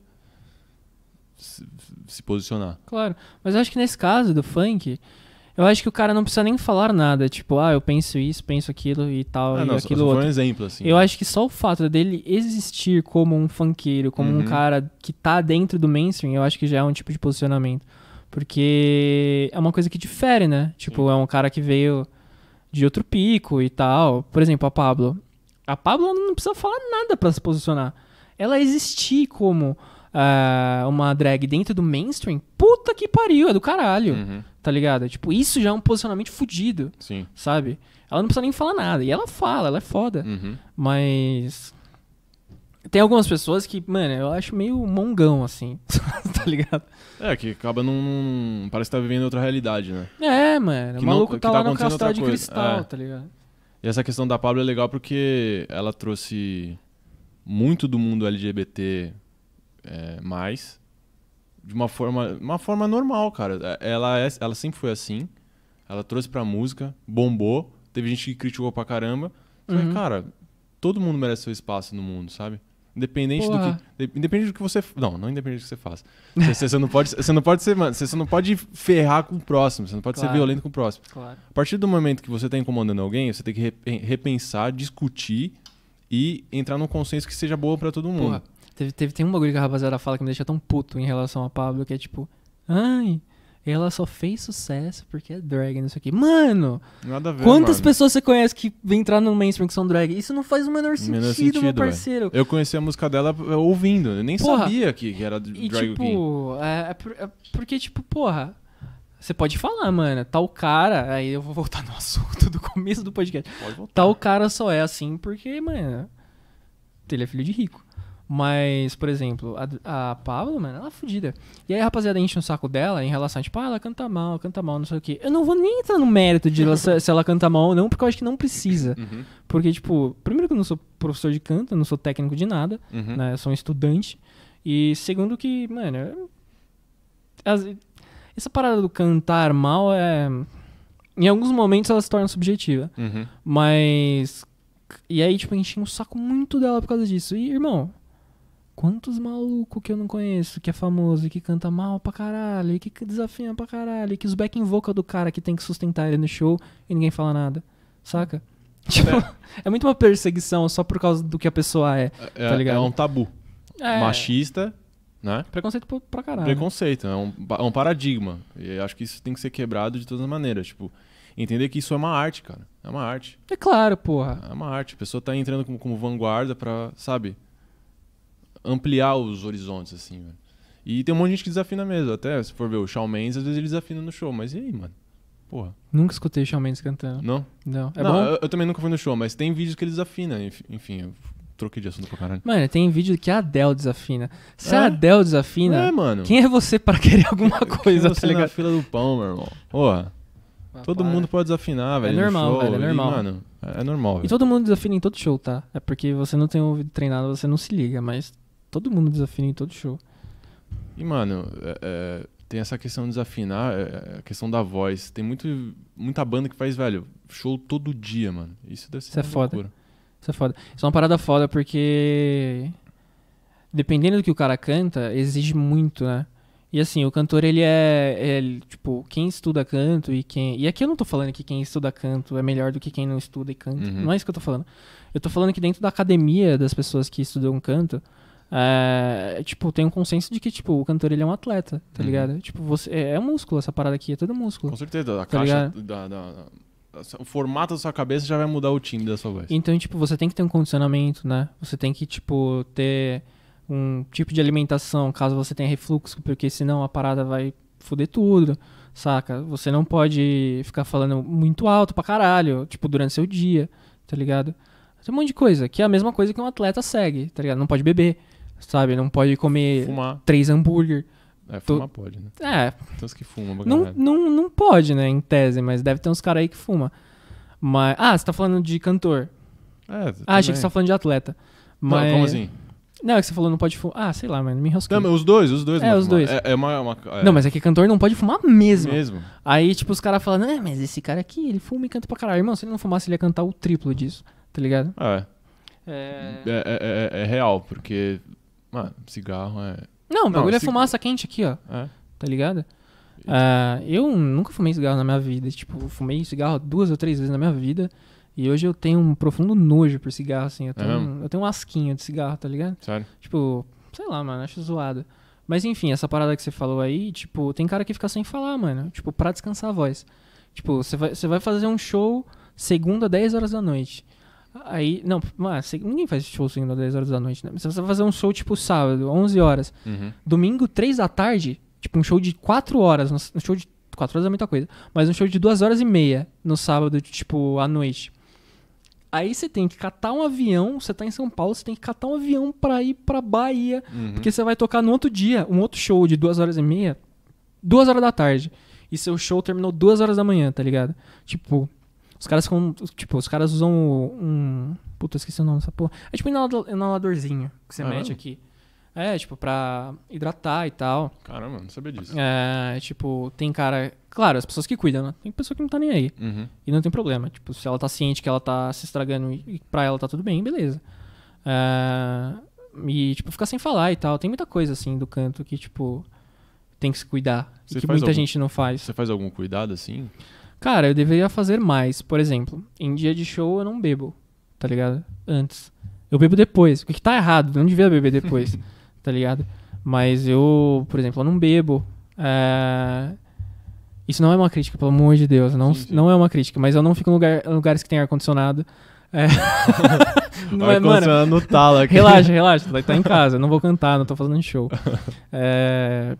se, se posicionar. Claro, mas eu acho que nesse caso do funk, eu acho que o cara não precisa nem falar nada, tipo, ah, eu penso isso, penso aquilo e tal, ah, e não, aquilo só outro. Foi um exemplo, assim. Eu acho que só o fato dele existir como um funkeiro, como Uhum. um cara que tá dentro do mainstream, eu acho que já é um tipo de posicionamento. Porque é uma coisa que difere, né? Tipo, Sim. é um cara que veio de outro pico e tal. Por exemplo, a Pablo. A Pablo não precisa falar nada pra se posicionar. Ela existir como ah, uma drag dentro do mainstream, puta que pariu, é do caralho, Uhum. tá ligado? Tipo, isso já é um posicionamento fudido, Sim. sabe? Ela não precisa nem falar nada. E ela fala, ela é foda. Uhum. Mas. Tem algumas pessoas que, mano, eu acho meio mongão, assim. tá ligado? É, que acaba num, Parece que tá vivendo outra realidade, né? É, mano. Que o não- maluco que tá tá lá no castelo de cristal, É. tá ligado? E essa questão da Pablo é legal porque ela trouxe muito do mundo LGBT é, mais de uma forma, uma forma normal, cara. É, Ela, é, ela sempre foi assim. Ela trouxe pra música, bombou. Teve gente que criticou pra caramba. Uhum. cara, todo mundo merece seu espaço no mundo, sabe? Independente Porra. do que. de- Independente do que você. Não, não independente do que você faça. Você, você não pode, você não pode ser, mano. Você você não pode ferrar com o próximo. Você não pode ser Claro. violento com o próximo. Claro. A partir do momento que você está incomodando alguém, você tem que repen- repensar, discutir e entrar num consenso que seja boa para todo mundo. Porra, teve, teve, tem um bagulho que a rapaziada fala que me deixa tão puto em relação a Pablo, que é tipo, ai, ela só fez sucesso porque é drag, não sei o quê. Mano, Nada a ver. quantas mano. pessoas você conhece que vem entrar no mainstream que são drag? Isso não faz o menor sentido, Menor meu sentido, velho. parceiro. Eu conheci a música dela eh, ouvindo. Eu nem Porra. sabia que, que era E drag queen. tipo, é, é é porque, tipo, porra, você pode falar, mano, tal cara, aí eu vou voltar no assunto do começo do podcast. Pode voltar. Tal cara só é assim porque, mano, ele é filho de rico. Mas, por exemplo, a, a Pablo, mano, ela é fodida. E aí a rapaziada enche um saco dela em relação a, tipo, ah, ela canta mal, canta mal, não sei o quê. Eu não vou nem entrar no mérito de ela, se, ela canta mal ou não, porque eu acho que não precisa. Uhum, Porque, tipo, primeiro que eu não sou professor de canto, eu não sou técnico de nada, uhum. né? Eu sou um estudante. E segundo que, mano, as- essa parada do cantar mal é. Em alguns momentos ela se torna subjetiva. Uhum. Mas. E aí, tipo, enchi um saco muito dela por causa disso. E, irmão, Quantos malucos que eu não conheço, que é famoso e que canta mal pra caralho, e que desafina pra caralho, e que os backing vocal do cara que tem que sustentar ele no show e ninguém fala nada. Saca? Tipo, é muito uma perseguição só por causa do que a pessoa é. É, Tá ligado? é um tabu. É, Machista, né? Preconceito pra- pra caralho. Preconceito, é um, é um paradigma. E eu acho que isso tem que ser quebrado de todas as maneiras. Tipo, entender que isso é uma arte, cara. É uma arte. É claro, porra. É uma arte. A pessoa tá entrando como, como vanguarda pra, sabe, ampliar os horizontes, assim, velho. E tem um monte de gente que desafina mesmo. Até se for ver o Shawn Mendes, às vezes ele desafina no show. Mas e aí, mano? Porra. Nunca escutei o Shawn Mendes cantando. Não? Não. É não, bom? Eu, eu também nunca fui no show, mas tem vídeos que ele desafina. enf- Enfim, eu troquei de assunto pra caralho. Mano, tem vídeo que a Adele desafina. Se É? a Adele desafina, É, mano. quem é você para querer alguma Quem coisa, é você tá ligado? na fila do pão, meu irmão? Porra. Todo Para. mundo pode desafinar, velho. no normal, velho, é E, normal. mano, é é normal, E velho. todo mundo desafina em todo show, tá? É porque você não tem ouvido treinado, você não se liga, mas todo mundo desafina em todo show. E, mano, é- é, tem essa questão de desafinar, é, é a questão da voz. Tem muito, muita banda que faz, velho, show todo dia, mano. Isso deve ser Isso é foda. loucura. Isso é foda. Isso é uma parada foda porque. Dependendo do que o cara canta, exige muito, né? E assim, o cantor, ele é, ele, tipo, quem estuda canto e quem. E aqui eu não tô falando que quem estuda canto é melhor do que quem não estuda e canta. Uhum. Não é isso que eu tô falando. Eu tô falando que dentro da academia das pessoas que estudam canto, é, tipo, tem um consenso de que, tipo, o cantor ele é um atleta, tá Uhum. ligado? Tipo, você. É, é músculo essa parada aqui, é tudo músculo. Com certeza, a Tá caixa, da, da- da- o formato da sua cabeça já vai mudar o timbre da sua voz. Então, tipo, você tem que ter um condicionamento, né? Você tem que, tipo, ter um tipo de alimentação, caso você tenha refluxo, porque senão a parada vai foder tudo, saca? Você não pode ficar falando muito alto pra caralho, tipo, durante seu dia, tá ligado? Tem um monte de coisa, que é a mesma coisa que um atleta segue, tá ligado? Não pode beber, sabe? Não pode comer Fumar. três hambúrguer. É, fumar pode, né? É, Tem uns que fumam não, não, não pode, né, em tese, mas deve ter uns caras aí que fuma. Mas, ah, você tá falando de cantor. É, Ah, achei que você tá falando de atleta. Não, Mas... como assim? Não, é que você falou não pode fumar. Ah, sei lá, mano, me enrosquei. Não, os dois, os dois. É, os fumar. dois. É, é uma... uma é Não, mas é que cantor não pode fumar mesmo. Mesmo. Aí, tipo, os caras falando, é, mas esse cara aqui, ele fuma e canta pra caralho. Irmão, se ele não fumasse, ele ia cantar o triplo disso, tá ligado? É. É... É, é, é- é real, porque... Mano, cigarro é... Não, o bagulho é se- fumaça quente aqui, ó, É. tá ligado? Ah, eu nunca fumei cigarro na minha vida. Tipo, fumei cigarro duas ou três vezes na minha vida. E hoje eu tenho um profundo nojo por cigarro, assim. Eu tenho, É um, eu tenho um asquinho de cigarro, tá ligado? Sério. Tipo, sei lá, mano, acho zoado. Mas enfim, essa parada que você falou aí, tipo, tem cara que fica sem falar, mano. Tipo, pra descansar a voz. Tipo, você vai, você vai fazer um show segunda, 10 horas da noite. Aí, não, mano, se- ninguém faz show segunda, 10 horas da noite, né? Você vai fazer um show, tipo, sábado, 11 horas. Uhum. Domingo, 3 da tarde, tipo, um show de 4 horas. Um um show de 4 horas é muita coisa. Mas um show de 2 horas e meia no sábado, tipo, à noite. Aí você tem que catar um avião, você tá em São Paulo, você tem que catar um avião pra ir pra Bahia. Uhum. Porque você vai tocar no outro dia, um outro show de 2 horas e meia, 2 horas da tarde. E seu show terminou 2 horas da manhã, tá ligado? Tipo, os caras com. Tipo, os caras usam um. Puta, esqueci o nome dessa porra. É tipo um inalador- inaladorzinho que você Ah, mete aqui. É, tipo, pra hidratar e tal. Caramba, não sabia disso. É, tipo, tem cara. Claro, as pessoas que cuidam, né? Tem pessoa que não tá nem aí. Uhum. E não tem problema. Tipo, se ela tá ciente que ela tá se estragando e pra ela tá tudo bem, beleza. É, e, tipo, ficar sem falar e tal. Tem muita coisa, assim, do canto que, tipo, tem que se cuidar. Você e que muita algum- gente não faz. Você faz algum cuidado assim? Cara, eu deveria fazer mais. Por exemplo, em dia de show eu não bebo, tá ligado? Antes. Eu bebo depois. O que tá errado? Eu não devia beber depois, tá ligado? Mas eu, por exemplo, eu não bebo. É, Isso não é uma crítica, pelo amor de Deus. Não, Sim, sim. não é uma crítica, mas eu não fico em lugar- em lugares que tem ar-condicionado. É... não é, mano. no talo aqui. Relaxa, relaxa, tá em casa, não vou cantar, não tô fazendo show. É,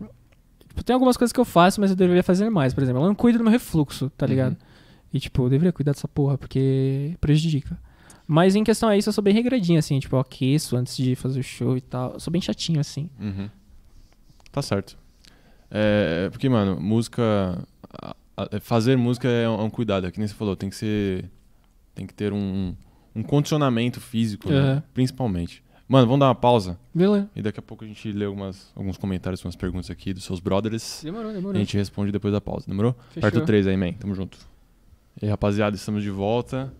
tipo, tem algumas coisas que eu faço, mas eu deveria fazer mais. Por exemplo, eu não cuido do meu refluxo, tá ligado? Uhum. E, tipo, eu deveria cuidar dessa porra, porque prejudica. Mas em questão a isso, eu sou bem regradinho, assim, tipo, eu aqueço antes de fazer o show e tal. Eu sou bem chatinho, assim. Uhum. Tá certo. É, porque, mano, música. a- Fazer música é um, é um cuidado, é que nem você falou, tem que ser. Tem que ter um, um condicionamento físico, né? Aham. principalmente. Mano, vamos dar uma pausa Beleza. e daqui a pouco a gente lê algumas, alguns comentários, umas perguntas aqui dos seus brothers. Demorou, E a demorou. gente responde depois da pausa, demorou? Fechou. Aperta o 3 aí, man. Tamo junto. E aí, rapaziada, estamos de volta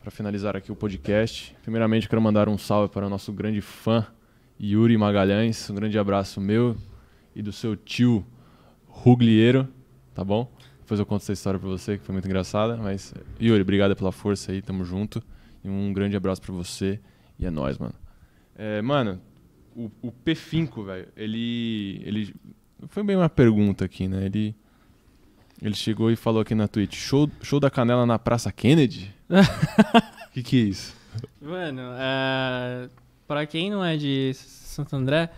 para finalizar aqui o podcast. Primeiramente, quero mandar um salve para o nosso grande fã Yuri Magalhães. Um grande abraço meu e do seu tio Rugliero, tá bom? Depois eu conto essa história pra você, que foi muito engraçada. Mas, Yuri, obrigado pela força aí, tamo junto. E um grande abraço pra você. E é nóis, mano. É, mano, o, o P5, velho, ele, ele. Foi bem uma pergunta aqui, né? Ele. Ele chegou e falou aqui na Twitch: show, show da canela na Praça Kennedy? O que, que é isso? Mano, é... pra quem não é de Santo André,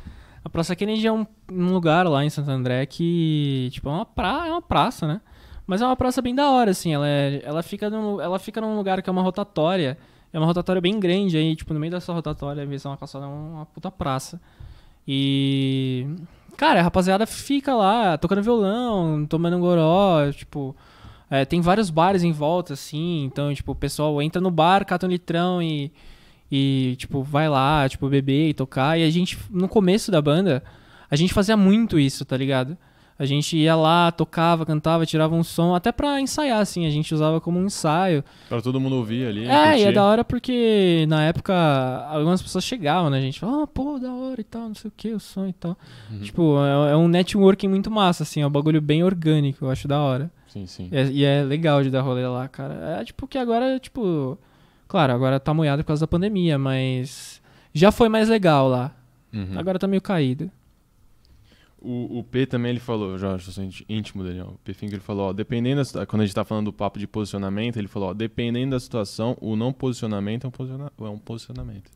a Praça Kennedy é um, um lugar lá em Santo André que, tipo, é uma, pra... é uma praça, né? Mas é uma praça bem da hora, assim. Ela, é... ela, fica num... ela fica num lugar que é uma rotatória. É uma rotatória bem grande aí, tipo, no meio dessa rotatória, ser uma calçada, é uma puta praça. E. Cara, a rapaziada fica lá tocando violão, tomando goró, tipo. é, tem vários bares em volta, assim, então, tipo, o pessoal entra no bar, cata um litrão e. E, tipo, vai lá, tipo, beber e tocar. E a gente, no começo da banda, a gente fazia muito isso, tá ligado? A gente ia lá, tocava, cantava, tirava um som, até pra ensaiar, assim, a gente usava como um ensaio. Pra todo mundo ouvir ali. É, e é curtir. da hora porque na época algumas pessoas chegavam, né? A gente falava, ah, pô, da hora e tal, não sei o que, o som e tal. Uhum. Tipo, é, é um networking muito massa, assim, é um bagulho bem orgânico, eu acho da hora. Sim, sim. E é, e é legal de dar rolê lá, cara. É tipo que agora, tipo. Claro, agora tá moiado por causa da pandemia, mas. Já foi mais legal lá. Uhum. Agora tá meio caído. O, o P também ele falou, já eu sou ínt- íntimo dele, ó. O P Finger ele falou, ó, dependendo da quando a gente tá falando do papo de posicionamento, ele falou, ó, dependendo da situação, o não posicionamento é um, posiciona- é um posicionamento.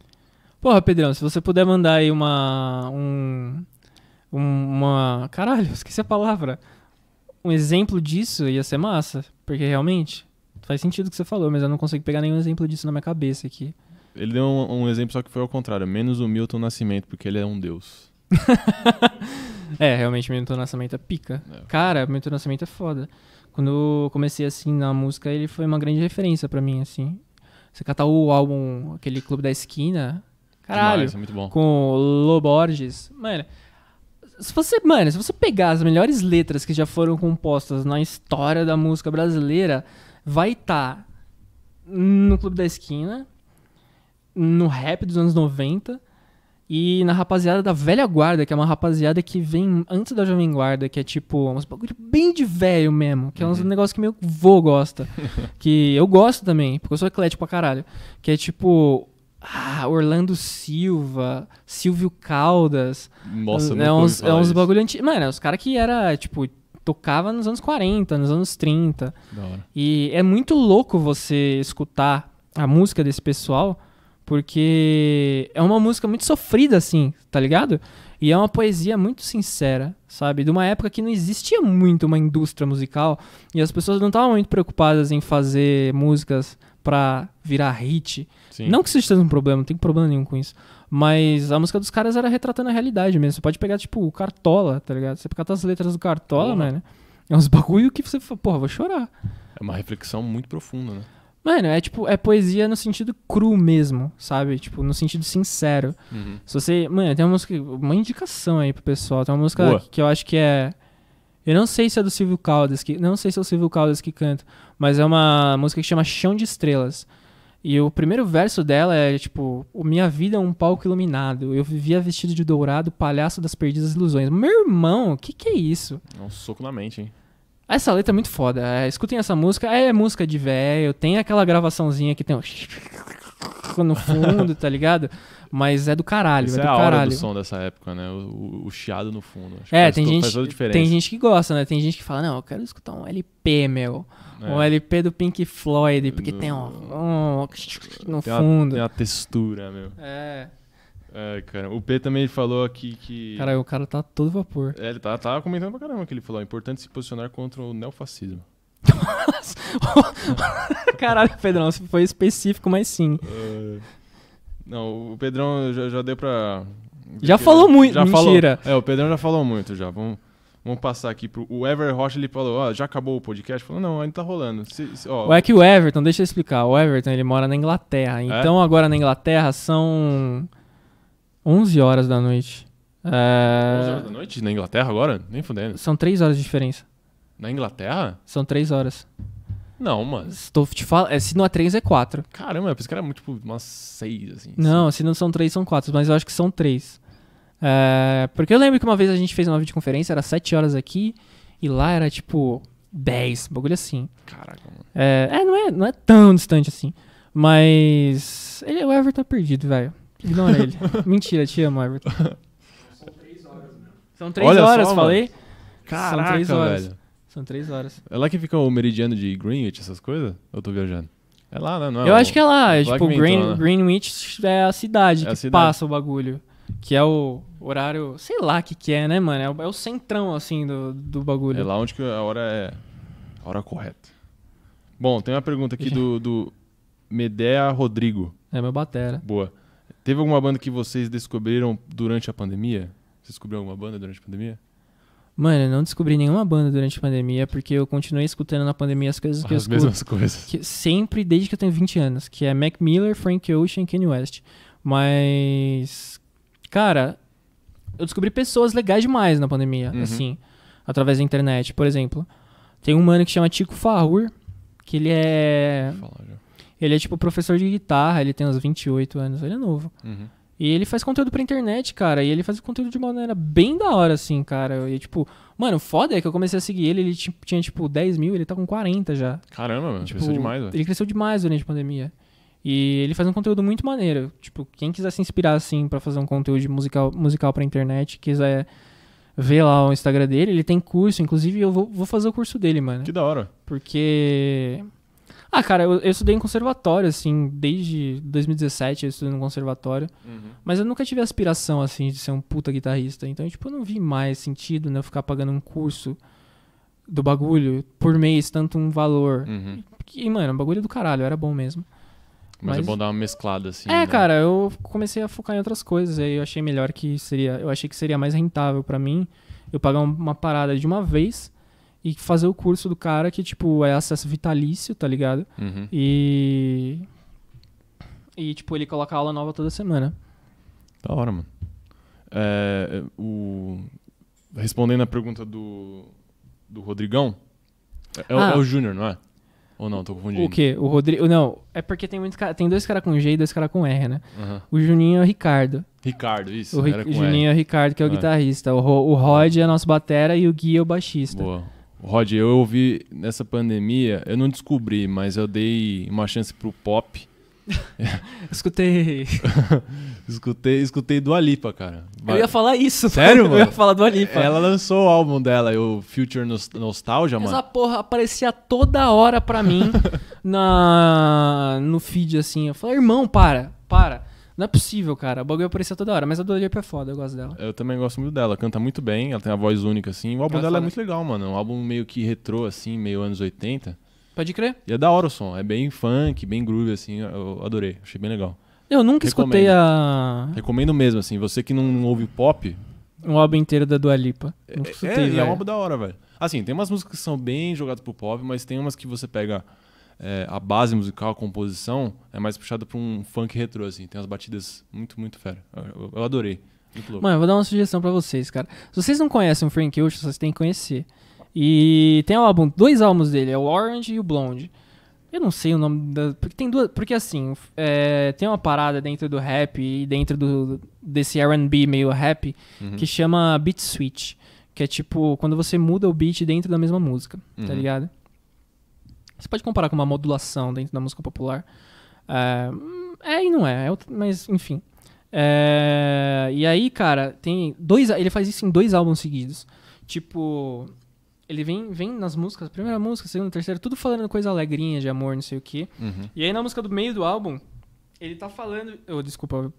Porra, Pedrão, se você puder mandar aí uma. Um, um- uma. Caralho, esqueci a palavra. Um exemplo disso ia ser massa. Porque realmente faz sentido o que você falou, mas eu não consigo pegar nenhum exemplo disso na minha cabeça aqui. Ele deu um, um exemplo só que foi ao contrário, menos o Milton Nascimento, porque ele é um deus. É, realmente, Milton Nascimento é pica. É. Cara, Milton Nascimento é foda. Quando eu comecei assim na música, ele foi uma grande referência pra mim, assim. Você catar o álbum, aquele Clube da Esquina. Caralho. Demais, é muito bom. com o Lô Borges. Mano, se você, mano, se você pegar as melhores letras que já foram compostas na história da música brasileira, vai estar no Clube da Esquina, no rap dos anos 90 e na rapaziada da velha guarda, que é uma rapaziada que vem antes da jovem guarda, que é tipo uns bagulho bem de velho mesmo, que é uns Uhum. negócios que meu vô gosta, que eu gosto também, porque eu sou eclético pra caralho, que é tipo ah, Orlando Silva, Silvio Caldas, Nossa, é uns, é uns bagulho antigo. Mano, é os caras que era, tipo, tocava nos anos 40, nos anos 30. Da hora. E é muito louco você escutar a música desse pessoal, porque é uma música muito sofrida, assim, tá ligado? E é uma poesia muito sincera, sabe? De uma época que não existia muito uma indústria musical e as pessoas não estavam muito preocupadas em fazer músicas pra virar hit. Sim. Não que isso seja um problema, não tem problema nenhum com isso. Mas a música dos caras era retratando a realidade mesmo. Você pode pegar, tipo, o Cartola, tá ligado? Você pegar as letras do Cartola, Porra. mano. É uns bagulho que você fala, porra, vou chorar. É uma reflexão muito profunda, né? Mano, é tipo, é poesia no sentido cru mesmo, sabe? Tipo, no sentido sincero. Uhum. Se você. Mano, tem uma música. Uma indicação aí pro pessoal. Tem uma música Boa. que eu acho que é. Eu não sei se é do Silvio Caldas, que, não sei se é o Silvio Caldas que canta, mas é uma música que chama Chão de Estrelas. E o primeiro verso dela é tipo: "O Minha vida é um palco iluminado. Eu vivia vestido de dourado, palhaço das perdidas ilusões. Meu irmão, o que, que é isso? É um soco na mente, hein? Essa letra é muito foda. É, escutem essa música. É música de velho. Tem aquela gravaçãozinha que tem um no fundo, tá ligado? Mas é do caralho, Essa é é do a hora caralho. do som dessa época, né? O, o- o chiado no fundo. Acho É, tem gente, a tem gente que gosta, né? Tem gente que fala, não, eu quero escutar um LP, meu. É. Um LP do Pink Floyd, porque Do- tem um, um no Tem uma, fundo. tem uma textura, meu. É. É, cara. O P também falou aqui que. Cara, o cara tá todo vapor. É, ele tá, tava comentando pra caramba que ele falou. É importante se posicionar contra o neofascismo. Caralho, Pedrão, você foi específico, mas sim. É, Não, o Pedrão já, já deu pra. Já falou muito, já falou- mentira. é, o Pedrão já falou muito já. Vamos, vamos passar aqui pro. O Ever Rocha ele falou: Ó, já acabou o podcast? Falou: Não, ainda tá rolando. Se- se- É que o Everton, deixa eu explicar. O Everton, ele mora na Inglaterra. Então, agora na Inglaterra são 11 horas da noite. 11 É... horas da noite na Inglaterra agora? Nem fudendo. São 3 horas de diferença. Na Inglaterra? São 3 horas. Não, mano. Estou te falando. é, Se não é 3, é 4. Caramba, eu pensei que era muito, tipo umas 6, assim. Não, se não são 3, são 4. Mas eu acho que são 3. É, porque eu lembro que uma vez a gente fez uma videoconferência, era 7 horas aqui, e lá era tipo 10, bagulho assim. Caraca, mano. É, é, não, é não é tão distante assim. Mas. Ele, o Everton é perdido, velho. Ignora ele. Mentira, te amo, Everton. São três Olha horas, só, falei? Caraca, três horas. velho. São três horas. É lá que fica o meridiano de Greenwich, essas coisas? Eu tô viajando. É lá, né? Não é eu o- acho que é lá, é, tipo, Green, né? Greenwich é a cidade É a que cidade. passa o bagulho. Que é o horário, sei lá o que que é, né, mano? É o, é o centrão, assim, do, do bagulho. É lá onde a hora é a hora correta. Bom, tem uma pergunta aqui do, do Medea Rodrigo. É meu batera. Boa. Teve alguma banda que vocês descobriram durante a pandemia? Você descobriu alguma banda durante a pandemia? Mano, eu não descobri nenhuma banda durante a pandemia, porque eu continuei escutando na pandemia as coisas que eu As escuto. mesmas coisas. que- sempre desde que eu tenho 20 anos, que é Mac Miller, Frank Ocean e Kanye West. Mas, cara, eu descobri pessoas legais demais na pandemia, Uhum. assim, através da internet. Por exemplo, tem um mano que chama Tico Farrur, que ele é, já. Ele é tipo professor de guitarra, ele tem uns 28 anos, ele é novo. Uhum. E ele faz conteúdo pra internet, cara. E ele faz conteúdo de uma maneira bem da hora, assim, cara. E, tipo, mano, foda é que eu comecei a seguir ele, ele ti- tinha, tipo, 10 mil, ele tá com 40 já. Caramba, mano. Tipo, Cresceu demais, velho. Ele cresceu demais durante a pandemia. E ele faz um conteúdo muito maneiro. Tipo, quem quiser se inspirar, assim, pra fazer um conteúdo musical, musical pra internet, quiser ver lá o Instagram dele, ele tem curso. Inclusive, eu vou, vou fazer o curso dele, mano. Que da hora. Porque. Ah, cara, eu, eu estudei em conservatório, assim, desde 2017 eu estudei no conservatório. Mas eu nunca tive aspiração, assim, de ser um puta guitarrista. Então, tipo, eu não vi mais sentido, né? Eu ficar pagando um curso do bagulho por mês, tanto um valor. Uhum. E, mano, o bagulho é do caralho, era bom mesmo. Mas, é Mas- bom dar uma mesclada assim. é, né? cara, eu comecei a focar em outras coisas. Aí eu achei melhor que seria. Eu achei que seria mais rentável pra mim eu pagar um- uma parada de uma vez e fazer o curso do cara que, tipo, é acesso vitalício, tá ligado? Uhum. E. E, tipo, ele coloca aula nova toda semana. Da hora, mano. É, o... Respondendo a pergunta do, do Rodrigão, é, é o- Ah. é o Júnior, não é? Ou não, tô confundindo. O quê? O Rodrigo. Não, é porque tem muito cara, tem dois caras com G e dois caras com R, né? Aham. O Juninho é o Ricardo. Ricardo, isso. O, Ri- era com o Juninho é o Ricardo, que é o É. guitarrista. O, Ro- o Rod é nosso batera e o Gui é o baixista. Boa. Rod, eu ouvi nessa pandemia, eu não descobri, mas eu dei uma chance pro pop. Escutei. Escutei, escutei do Alipa, cara. Eu ia falar isso. Sério, Eu mano? ia falar do Alipa. Ela lançou o álbum dela, o Future Nos- Nostalgia, Essa mano. porra aparecia toda hora pra mim na no feed, assim. Eu falei, irmão, para, para. Não é possível, cara. O bagulho aparecia toda hora. Mas a do Alipa é foda, eu gosto dela. Eu também gosto muito dela, canta muito bem, ela tem uma voz única, assim. O álbum Ela dela é muito legal, mano. Um álbum meio que retrô, assim, meio anos 80. Pode crer? E é da hora o som, é bem funk, bem groove, assim. Eu adorei, achei bem legal. Eu nunca escutei Recomendo. a... Recomendo mesmo, assim. Você que não ouve pop, um álbum inteiro da Dua Lipa. Nunca é, escutei, é, é velho. um álbum da hora, velho. Assim, tem umas músicas que são bem jogadas pro pop, mas tem umas que você pega é, a base musical, a composição, é mais puxada pra um funk retrô, assim. Tem umas batidas muito, muito fera. Eu, eu- adorei. Muito louco. Mano, eu vou dar uma sugestão pra vocês, cara. Se vocês não conhecem o Frank Ocean, vocês têm que conhecer. E tem um álbum, dois álbuns dele, é o Orange e o Blonde. Eu não sei o nome da. Porque tem duas. Porque assim, é, tem uma parada dentro do rap e dentro do, desse RB meio rap Uhum. que chama beat switch. Que é tipo, quando você muda o beat dentro da mesma música, tá Uhum. ligado? Você pode comparar com uma modulação dentro da música popular. É, é e não é, é outro- mas enfim. É, e aí, cara, tem dois. Ele faz isso em dois álbuns seguidos. Tipo, ele vem, vem nas músicas, primeira música, segunda, terceira, tudo falando coisa alegrinha de amor, não sei o quê. Uhum. E aí na música do meio do álbum, ele tá falando. Oh, desculpa,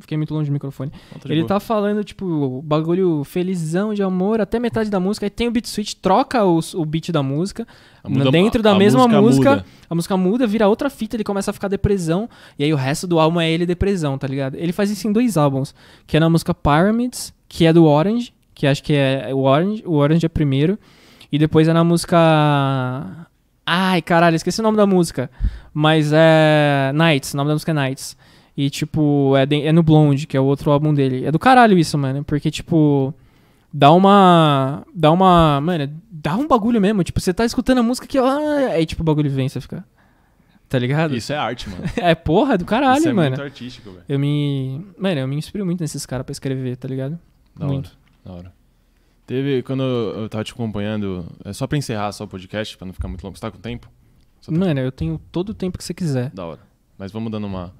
fiquei muito longe do microfone. Tá Ele boa. tá falando, tipo, bagulho felizão de amor até metade da música. Aí tem o beat switch, troca os- o beat da música. Muda- dentro da a mesma música, muda. a música muda, vira outra fita, ele começa a ficar depressão. E aí o resto do álbum é ele depressão, tá ligado? Ele faz isso em dois álbuns. Que é na música Pyramids, que é do Orange, que acho que é o Orange. O Orange é primeiro. E depois é na música. Ai, caralho, esqueci o nome da música. Mas é. Nights, o nome da música é Nights. E, tipo, é, de- é no Blonde, que é o outro álbum dele. É do caralho isso, mano. Porque, tipo. Dá uma. Dá uma. Mano, dá um bagulho mesmo. Tipo, você tá escutando a música que. Ah, aí, tipo, o bagulho vem, você fica. tá ligado? Isso é arte, mano. É porra do caralho, Isso é mano. muito artístico, velho. Eu me. Mano, eu me inspiro muito nesses caras pra escrever, tá ligado? Da Muito. hora, da hora. Teve, quando eu tava te acompanhando, é só pra encerrar só o podcast, pra não ficar muito longo. Você tá com tempo? Só tá- Mano, eu tenho todo o tempo que você quiser. Da hora. Mas vamos dando uma,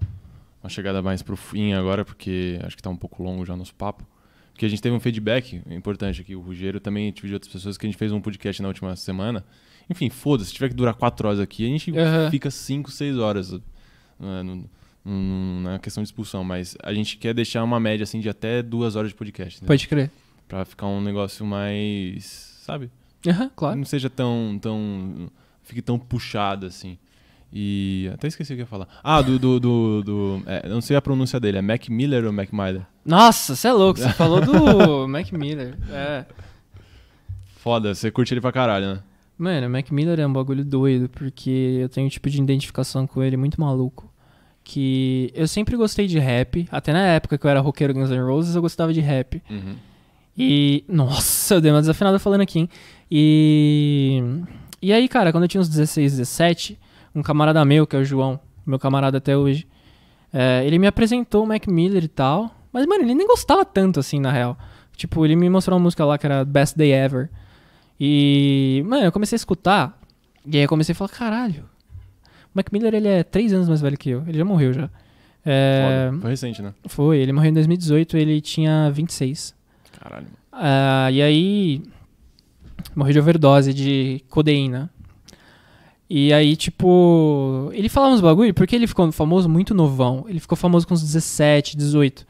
uma chegada mais pro fim agora, porque acho que tá um pouco longo já o nosso papo. Porque a gente teve um feedback importante aqui. O Rogério também tive de outras pessoas que a gente fez um podcast na última semana. Enfim, foda-se, se tiver que durar quatro horas aqui, a gente Aham. fica cinco, seis horas né, na questão de expulsão. Mas a gente quer deixar uma média assim de até duas horas de podcast. Né? Pode crer. Pra ficar um negócio mais. Sabe? Aham, claro. Não seja tão. tão fique tão puxado assim. E. Até esqueci o que ia falar. Ah, do. do, do, do- é, não sei a pronúncia dele. É Mac Miller ou Mac Miller? Nossa, você é louco. Você falou do Mac Miller. É. Foda, você curte ele pra caralho, né? Mano, o Mac Miller é um bagulho doido, porque eu tenho um tipo de identificação com ele muito maluco. Que eu sempre gostei de rap, até na época que eu era roqueiro Guns N' Roses, eu gostava de rap. Uhum. E. Nossa, eu dei uma desafinada falando aqui, hein? E. E aí, cara, quando eu tinha uns 16, 17, um camarada meu, que é o João, meu camarada até hoje, é, ele me apresentou o Mac Miller e tal. Mas, mano, ele nem gostava tanto assim, na real. Tipo, ele me mostrou uma música lá que era Best Day Ever. E, mano, eu comecei a escutar. E aí eu comecei a falar, caralho. O Mac Miller, ele é três anos mais velho que eu. Ele já morreu já. É, Foda. Foi recente, né? foi, ele morreu em 2018, ele tinha 26. Caralho. Ah, e aí. Morreu de overdose de codeína. E aí, tipo. Ele falava uns bagulho, porque ele ficou famoso muito novão. Ele ficou famoso com uns 17, 18.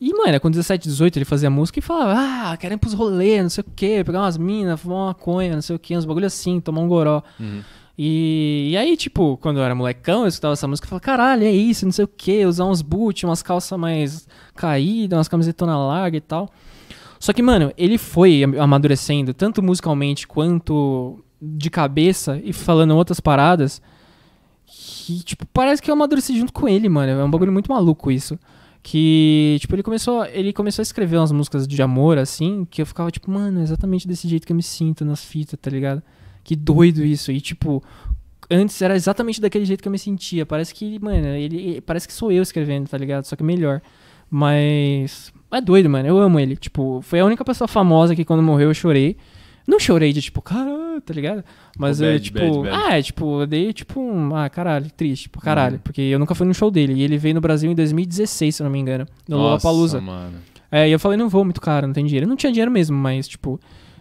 E, mano, com 17, 18 ele fazia música e falava, ah, quero ir pros rolês, não sei o quê, pegar umas minas, fumar uma maconha, não sei o quê, uns bagulho assim, tomar um goró. Uhum. E, e aí, tipo, quando eu era molecão, eu escutava essa música e falava, caralho, é isso, não sei o que, usar uns boot, umas calças mais caídas, umas camisetonas largas e tal. Só que, mano, ele foi am- amadurecendo, tanto musicalmente quanto de cabeça e falando outras paradas, que, tipo, parece que eu amadureci junto com ele, mano. É um bagulho muito maluco isso. Que, tipo, ele começou, ele começou a escrever umas músicas de amor, assim, que eu ficava, tipo, mano, é exatamente desse jeito que eu me sinto nas fitas, tá ligado? Que doido isso. E, tipo, antes era exatamente daquele jeito que eu me sentia. Parece que, mano, ele parece que sou eu escrevendo, tá ligado? Só que melhor. Mas é doido, mano. Eu amo ele. Tipo, foi a única pessoa famosa que quando morreu eu chorei. Não chorei de tipo, caralho, tá ligado? Mas Tipo, eu, bad, tipo, bad, bad. ah, é, tipo, eu dei tipo um, ah, caralho, triste, tipo, caralho, Uhum. porque eu nunca fui no show dele e ele veio no Brasil em 2016, se eu não me engano, no Lollapalooza. mano. É, e eu falei, não vou muito caro, não tem dinheiro. Eu não tinha dinheiro mesmo, mas tipo,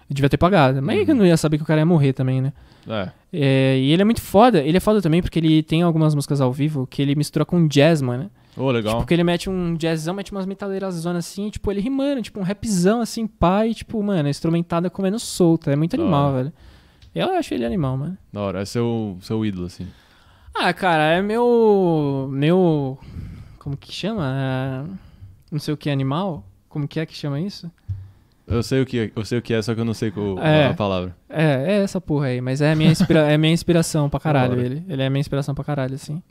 eu devia ter pagado. Mas Uhum. eu não ia saber que o cara ia morrer também, né? É. É, e ele é muito foda. Ele é foda também porque ele tem algumas músicas ao vivo que ele mistura com jazz, mano. Ô, legal. Tipo, que ele mete um jazzão, mete umas metaleiras zonas assim, tipo, ele rimando, tipo, um rapzão assim, pai, tipo, mano, instrumentada comendo solta. É muito Da animal, hora. velho. Eu acho ele animal, mano. Da hora. É seu, seu ídolo, assim. Ah, cara, é meu. Meu. Como que chama? É, Não sei o que animal? Como que é que chama isso? Eu sei o que é, eu sei o que é, só que eu não sei qual, É. a palavra. É, é essa porra aí, mas é a minha, inspira é minha inspiração pra caralho, ele. Ele é a minha inspiração pra caralho, assim.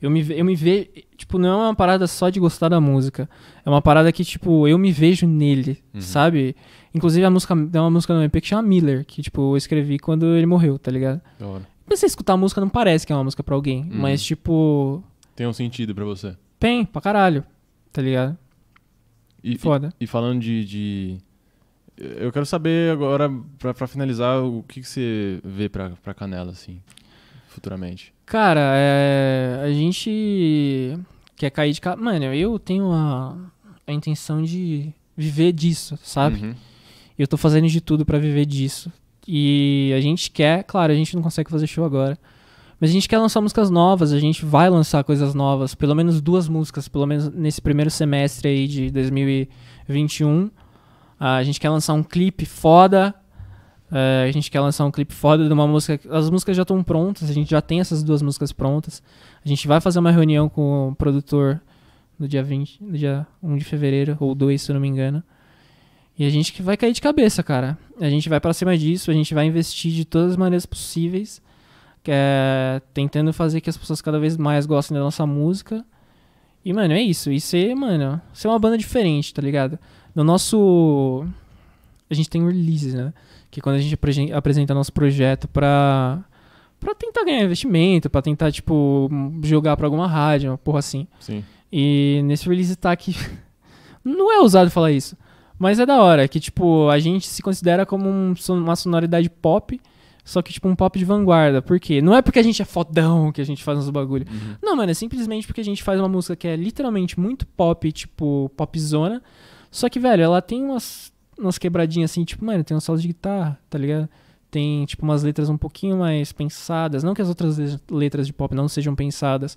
Eu me, eu me vejo. Tipo, não é uma parada só de gostar da música. É uma parada que, tipo, eu me vejo nele, Uhum. sabe? Inclusive, a música. Tem uma música no EP que chama Miller, que, tipo, eu escrevi quando ele morreu, tá ligado? Da hora. Mas você escutar a música não parece que é uma música pra alguém. Uhum. Mas, tipo. Tem um sentido pra você. Tem, pra caralho. Tá ligado? E, e, Foda. e falando de, de- Eu quero saber agora, pra, pra finalizar, o que, que você vê pra, pra Canela, assim, futuramente. Cara, é, a gente quer cair de cara. Mano, eu tenho a, a intenção de viver disso, sabe? Uhum. Eu tô fazendo de tudo pra viver disso. E a gente quer, claro, a gente não consegue fazer show agora. Mas a gente quer lançar músicas novas, a gente vai lançar coisas novas, pelo menos duas músicas, pelo menos nesse primeiro semestre aí de 2021. Ah, a gente quer lançar um clipe foda. É, a gente quer lançar um clipe foda de uma música. As músicas já estão prontas, a gente já tem essas duas músicas prontas. A gente vai fazer uma reunião com o produtor no dia 20, no dia 1 de fevereiro, ou 2, se eu não me engano. E a gente que vai cair de cabeça, cara. A gente vai pra cima disso, a gente vai investir de todas as maneiras possíveis, é tentando fazer que as pessoas cada vez mais gostem da nossa música. E, mano, é isso. E ser, mano, ser uma banda diferente, tá ligado? No nosso. A gente tem releases, né? Que quando a gente apre- apresenta nosso projeto pra, pra tentar ganhar investimento, pra tentar, tipo, jogar pra alguma rádio, uma porra assim. Sim. E nesse release tá aqui. Não é ousado falar isso. Mas é da hora, que, tipo, a gente se considera como um uma sonoridade pop, só que, tipo, um pop de vanguarda. Por quê? Não é porque a gente é fodão que a gente faz uns bagulho. Não, mano, é simplesmente porque a gente faz uma música que é literalmente muito pop, tipo, popzona. Só que, velho, ela tem umas, umas quebradinhas assim, tipo, mano, tem um solo de guitarra, tá ligado? Tem, tipo, umas letras um pouquinho mais pensadas. Não que as outras le- letras de pop não sejam pensadas,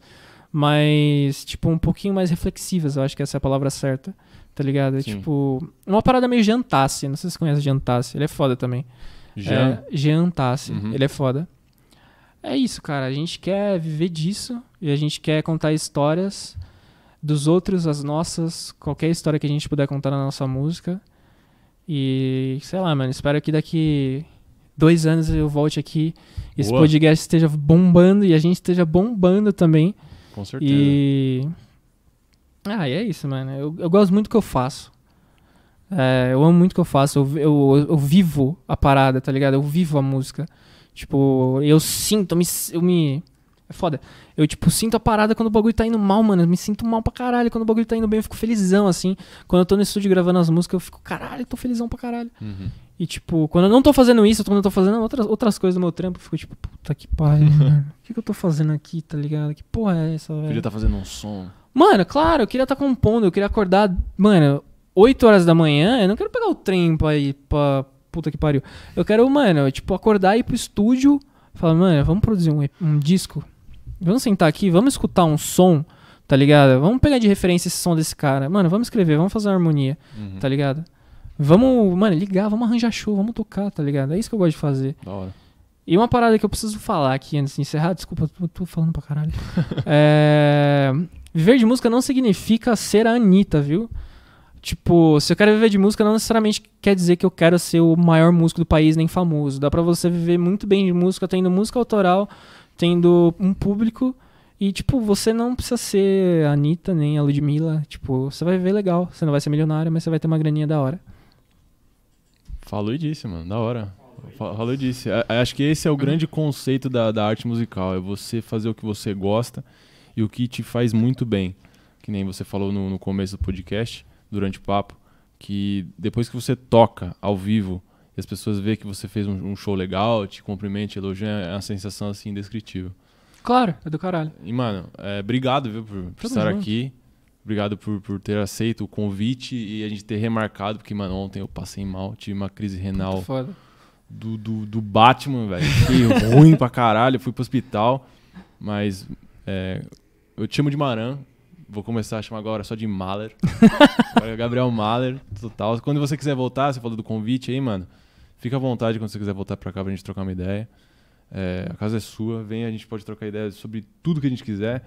mas, tipo, um pouquinho mais reflexivas. Eu acho que essa é a palavra certa, tá ligado? É, Sim. tipo, uma parada meio Jantassi. Não sei se você conhece Jantassi. Ele é foda também. Já. É, Jean Tassi, Uhum. ele é foda. É isso, cara. A gente quer viver disso e a gente quer contar histórias dos outros, as nossas, qualquer história que a gente puder contar na nossa música. E sei lá, mano, espero que daqui dois anos eu volte aqui, esse Boa. podcast esteja bombando e a gente esteja bombando também. Com certeza. E. Ah, e é isso, mano. Eu, eu gosto muito do que eu faço. É, eu amo muito o que eu faço. Eu, eu, eu vivo a parada, tá ligado? Eu vivo a música. Tipo, eu sinto, eu me. Eu me é foda. Eu, tipo, sinto a parada quando o bagulho tá indo mal, mano. Eu me sinto mal pra caralho. Quando o bagulho tá indo bem, eu fico felizão, assim. Quando eu tô no estúdio gravando as músicas, eu fico, caralho, eu tô felizão pra caralho. Uhum. E, tipo, quando eu não tô fazendo isso, quando eu tô fazendo outras, outras coisas do meu trampo, eu fico, tipo, puta que pariu, mano. O que, que eu tô fazendo aqui, tá ligado? Que porra é essa, velho? Podia estar fazendo um som. Mano, claro, eu queria estar compondo, eu queria acordar, mano, 8 horas da manhã, eu não quero pegar o trem pra ir pra puta que pariu. Eu quero, mano, tipo, acordar e ir pro estúdio, falar, mano, vamos produzir um, um disco. Vamos sentar aqui, vamos escutar um som, tá ligado? Vamos pegar de referência esse som desse cara. Mano, vamos escrever, vamos fazer uma harmonia, Uhum. tá ligado? Vamos, mano, ligar, vamos arranjar show, vamos tocar, tá ligado? É isso que eu gosto de fazer. Da hora. E uma parada que eu preciso falar aqui antes de encerrar, desculpa, eu tô falando pra caralho. é, Viver de música não significa ser a Anitta, viu? Tipo, se eu quero viver de música, não necessariamente quer dizer que eu quero ser o maior músico do país, nem famoso. Dá pra você viver muito bem de música, tendo música autoral, tendo um público. E, tipo, você não precisa ser a Anitta, nem a Ludmilla. Tipo, você vai viver legal. Você não vai ser milionário, mas você vai ter uma graninha da hora. Falou e disse, mano. Da hora. Fa- Falou e disse. Acho que esse é o grande conceito da, da arte musical. É você fazer o que você gosta e o que te faz muito bem. Que nem você falou no, no começo do podcast, durante o papo, que depois que você toca ao vivo e as pessoas veem que você fez um, um show legal, te cumprimentam, elogiam, é uma sensação assim indescritível. Claro, é do caralho. E, mano, é, obrigado, viu, por, por estar junto. aqui. Obrigado por, por ter aceito o convite e a gente ter remarcado, porque, mano, ontem eu passei mal, tive uma crise renal do, do, do Batman, velho. Fiquei ruim pra caralho, fui pro hospital. Mas é, eu te chamo de Maran. Vou começar a chamar agora só de Mahler. É Gabriel Mahler, total. Quando você quiser voltar, você falou do convite aí, mano. Fica à vontade quando você quiser voltar pra cá pra gente trocar uma ideia. É, a casa é sua, vem, a gente pode trocar ideias sobre tudo que a gente quiser.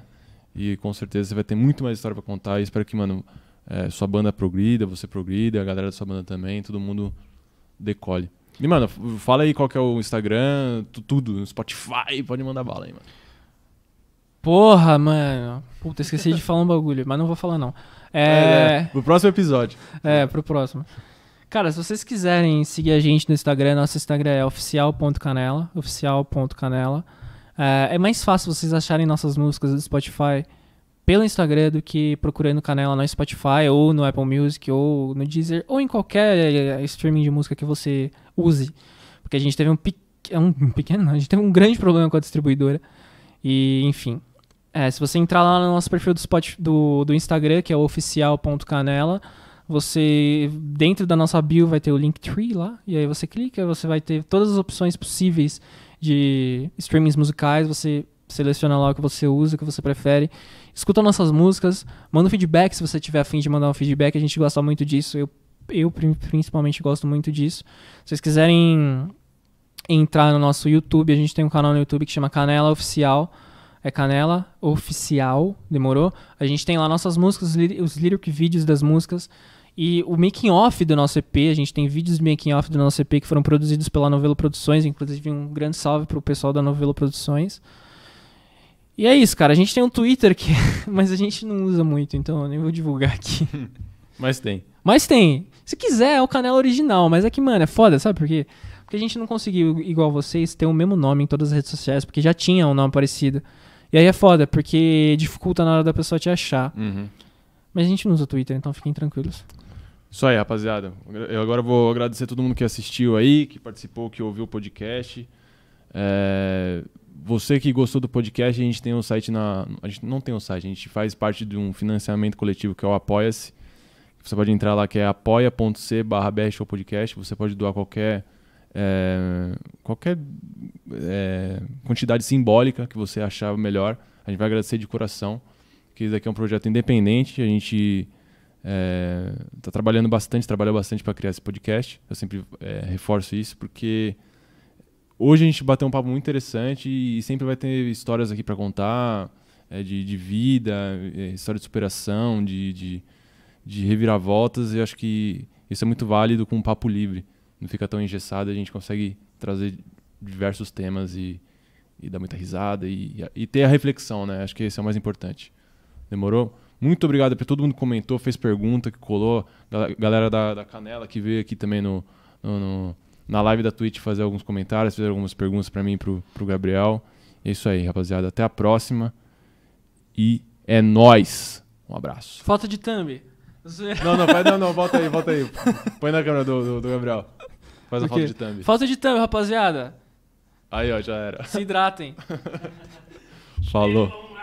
E com certeza você vai ter muito mais história pra contar. E espero que, mano, é, sua banda progrida, você progrida, a galera da sua banda também, todo mundo decole. E, mano, fala aí qual que é o Instagram, tu- tudo, Spotify, pode mandar bala aí, mano. Porra, mano. Puta, esqueci de falar um bagulho, mas não vou falar não. É, Pro próximo episódio. é, pro próximo. Cara, se vocês quiserem seguir a gente no Instagram, nosso Instagram é oficial.canela, oficial.canela. É, é mais fácil vocês acharem nossas músicas do Spotify pelo Instagram do que procurando Canela no Spotify ou no Apple Music ou no Deezer ou em qualquer eh, streaming de música que você use. Porque a gente teve um, pe- um pequeno, a gente teve um grande problema com a distribuidora. E, enfim. É, se você entrar lá no nosso perfil do, do, do Instagram, que é o oficial.canela, você, dentro da nossa bio, vai ter o Linktree lá, e aí você clica, você vai ter todas as opções possíveis de streamings musicais, você seleciona lá o que você usa, o que você prefere, escuta nossas músicas, manda um feedback se você tiver afim de mandar um feedback, a gente gosta muito disso, eu, eu prin- principalmente gosto muito disso. Se vocês quiserem entrar no nosso YouTube, a gente tem um canal no YouTube que chama Canela Oficial, é Canela Oficial, demorou? A gente tem lá nossas músicas, os lyri- os lyric vídeos das músicas e o making off do nosso EP. A gente tem vídeos de making off do nosso EP que foram produzidos pela Novelo Produções, inclusive um grande salve pro pessoal da Novelo Produções. E é isso, cara. A gente tem um Twitter que, mas a gente não usa muito, então eu nem vou divulgar aqui. Mas tem. Mas tem. Se quiser, é o canal original, mas é que, mano, é foda, sabe por quê? Porque a gente não conseguiu, igual vocês, ter o mesmo nome em todas as redes sociais, porque já tinha um nome parecido. E aí é foda, porque dificulta na hora da pessoa te achar. Uhum. Mas a gente não usa Twitter, então fiquem tranquilos. Isso aí, rapaziada. Eu agora vou agradecer todo mundo que assistiu aí, que participou, que ouviu o podcast. É, Você que gostou do podcast, a gente tem um site na. A gente não tem um site, a gente faz parte de um financiamento coletivo que é o Apoia-se. Você pode entrar lá que é apoia.c barra podcast. Você pode doar qualquer. é, qualquer é, quantidade simbólica que você achar melhor. A gente vai agradecer de coração. Que isso aqui é um projeto independente. A gente está trabalhando bastante, trabalhou bastante para criar esse podcast. Eu sempre é, reforço isso porque hoje a gente bateu um papo muito interessante e sempre vai ter histórias aqui para contar é, de, de vida, é, história de superação, de, de, de reviravoltas. E eu acho que isso é muito válido com um papo livre. Não fica tão engessado, a gente consegue trazer diversos temas e, e dar muita risada e, e ter a reflexão, né? Acho que esse é o mais importante. Demorou? Muito obrigado para todo mundo que comentou, fez pergunta, que colou. Gal- Galera da, da Canela que veio aqui também no, no- no- na live da Twitch fazer alguns comentários, fazer algumas perguntas para mim e pro, pro Gabriel. É isso aí, rapaziada. Até a próxima. E é nóis. Um abraço. Falta de thumb. Não, não, faz, não, não, volta aí, volta aí. Põe na câmera do, do, do Gabriel. Faz a foto quê? de thumb. Falta de thumb, rapaziada. Aí, ó, já era. Se hidratem. Falou.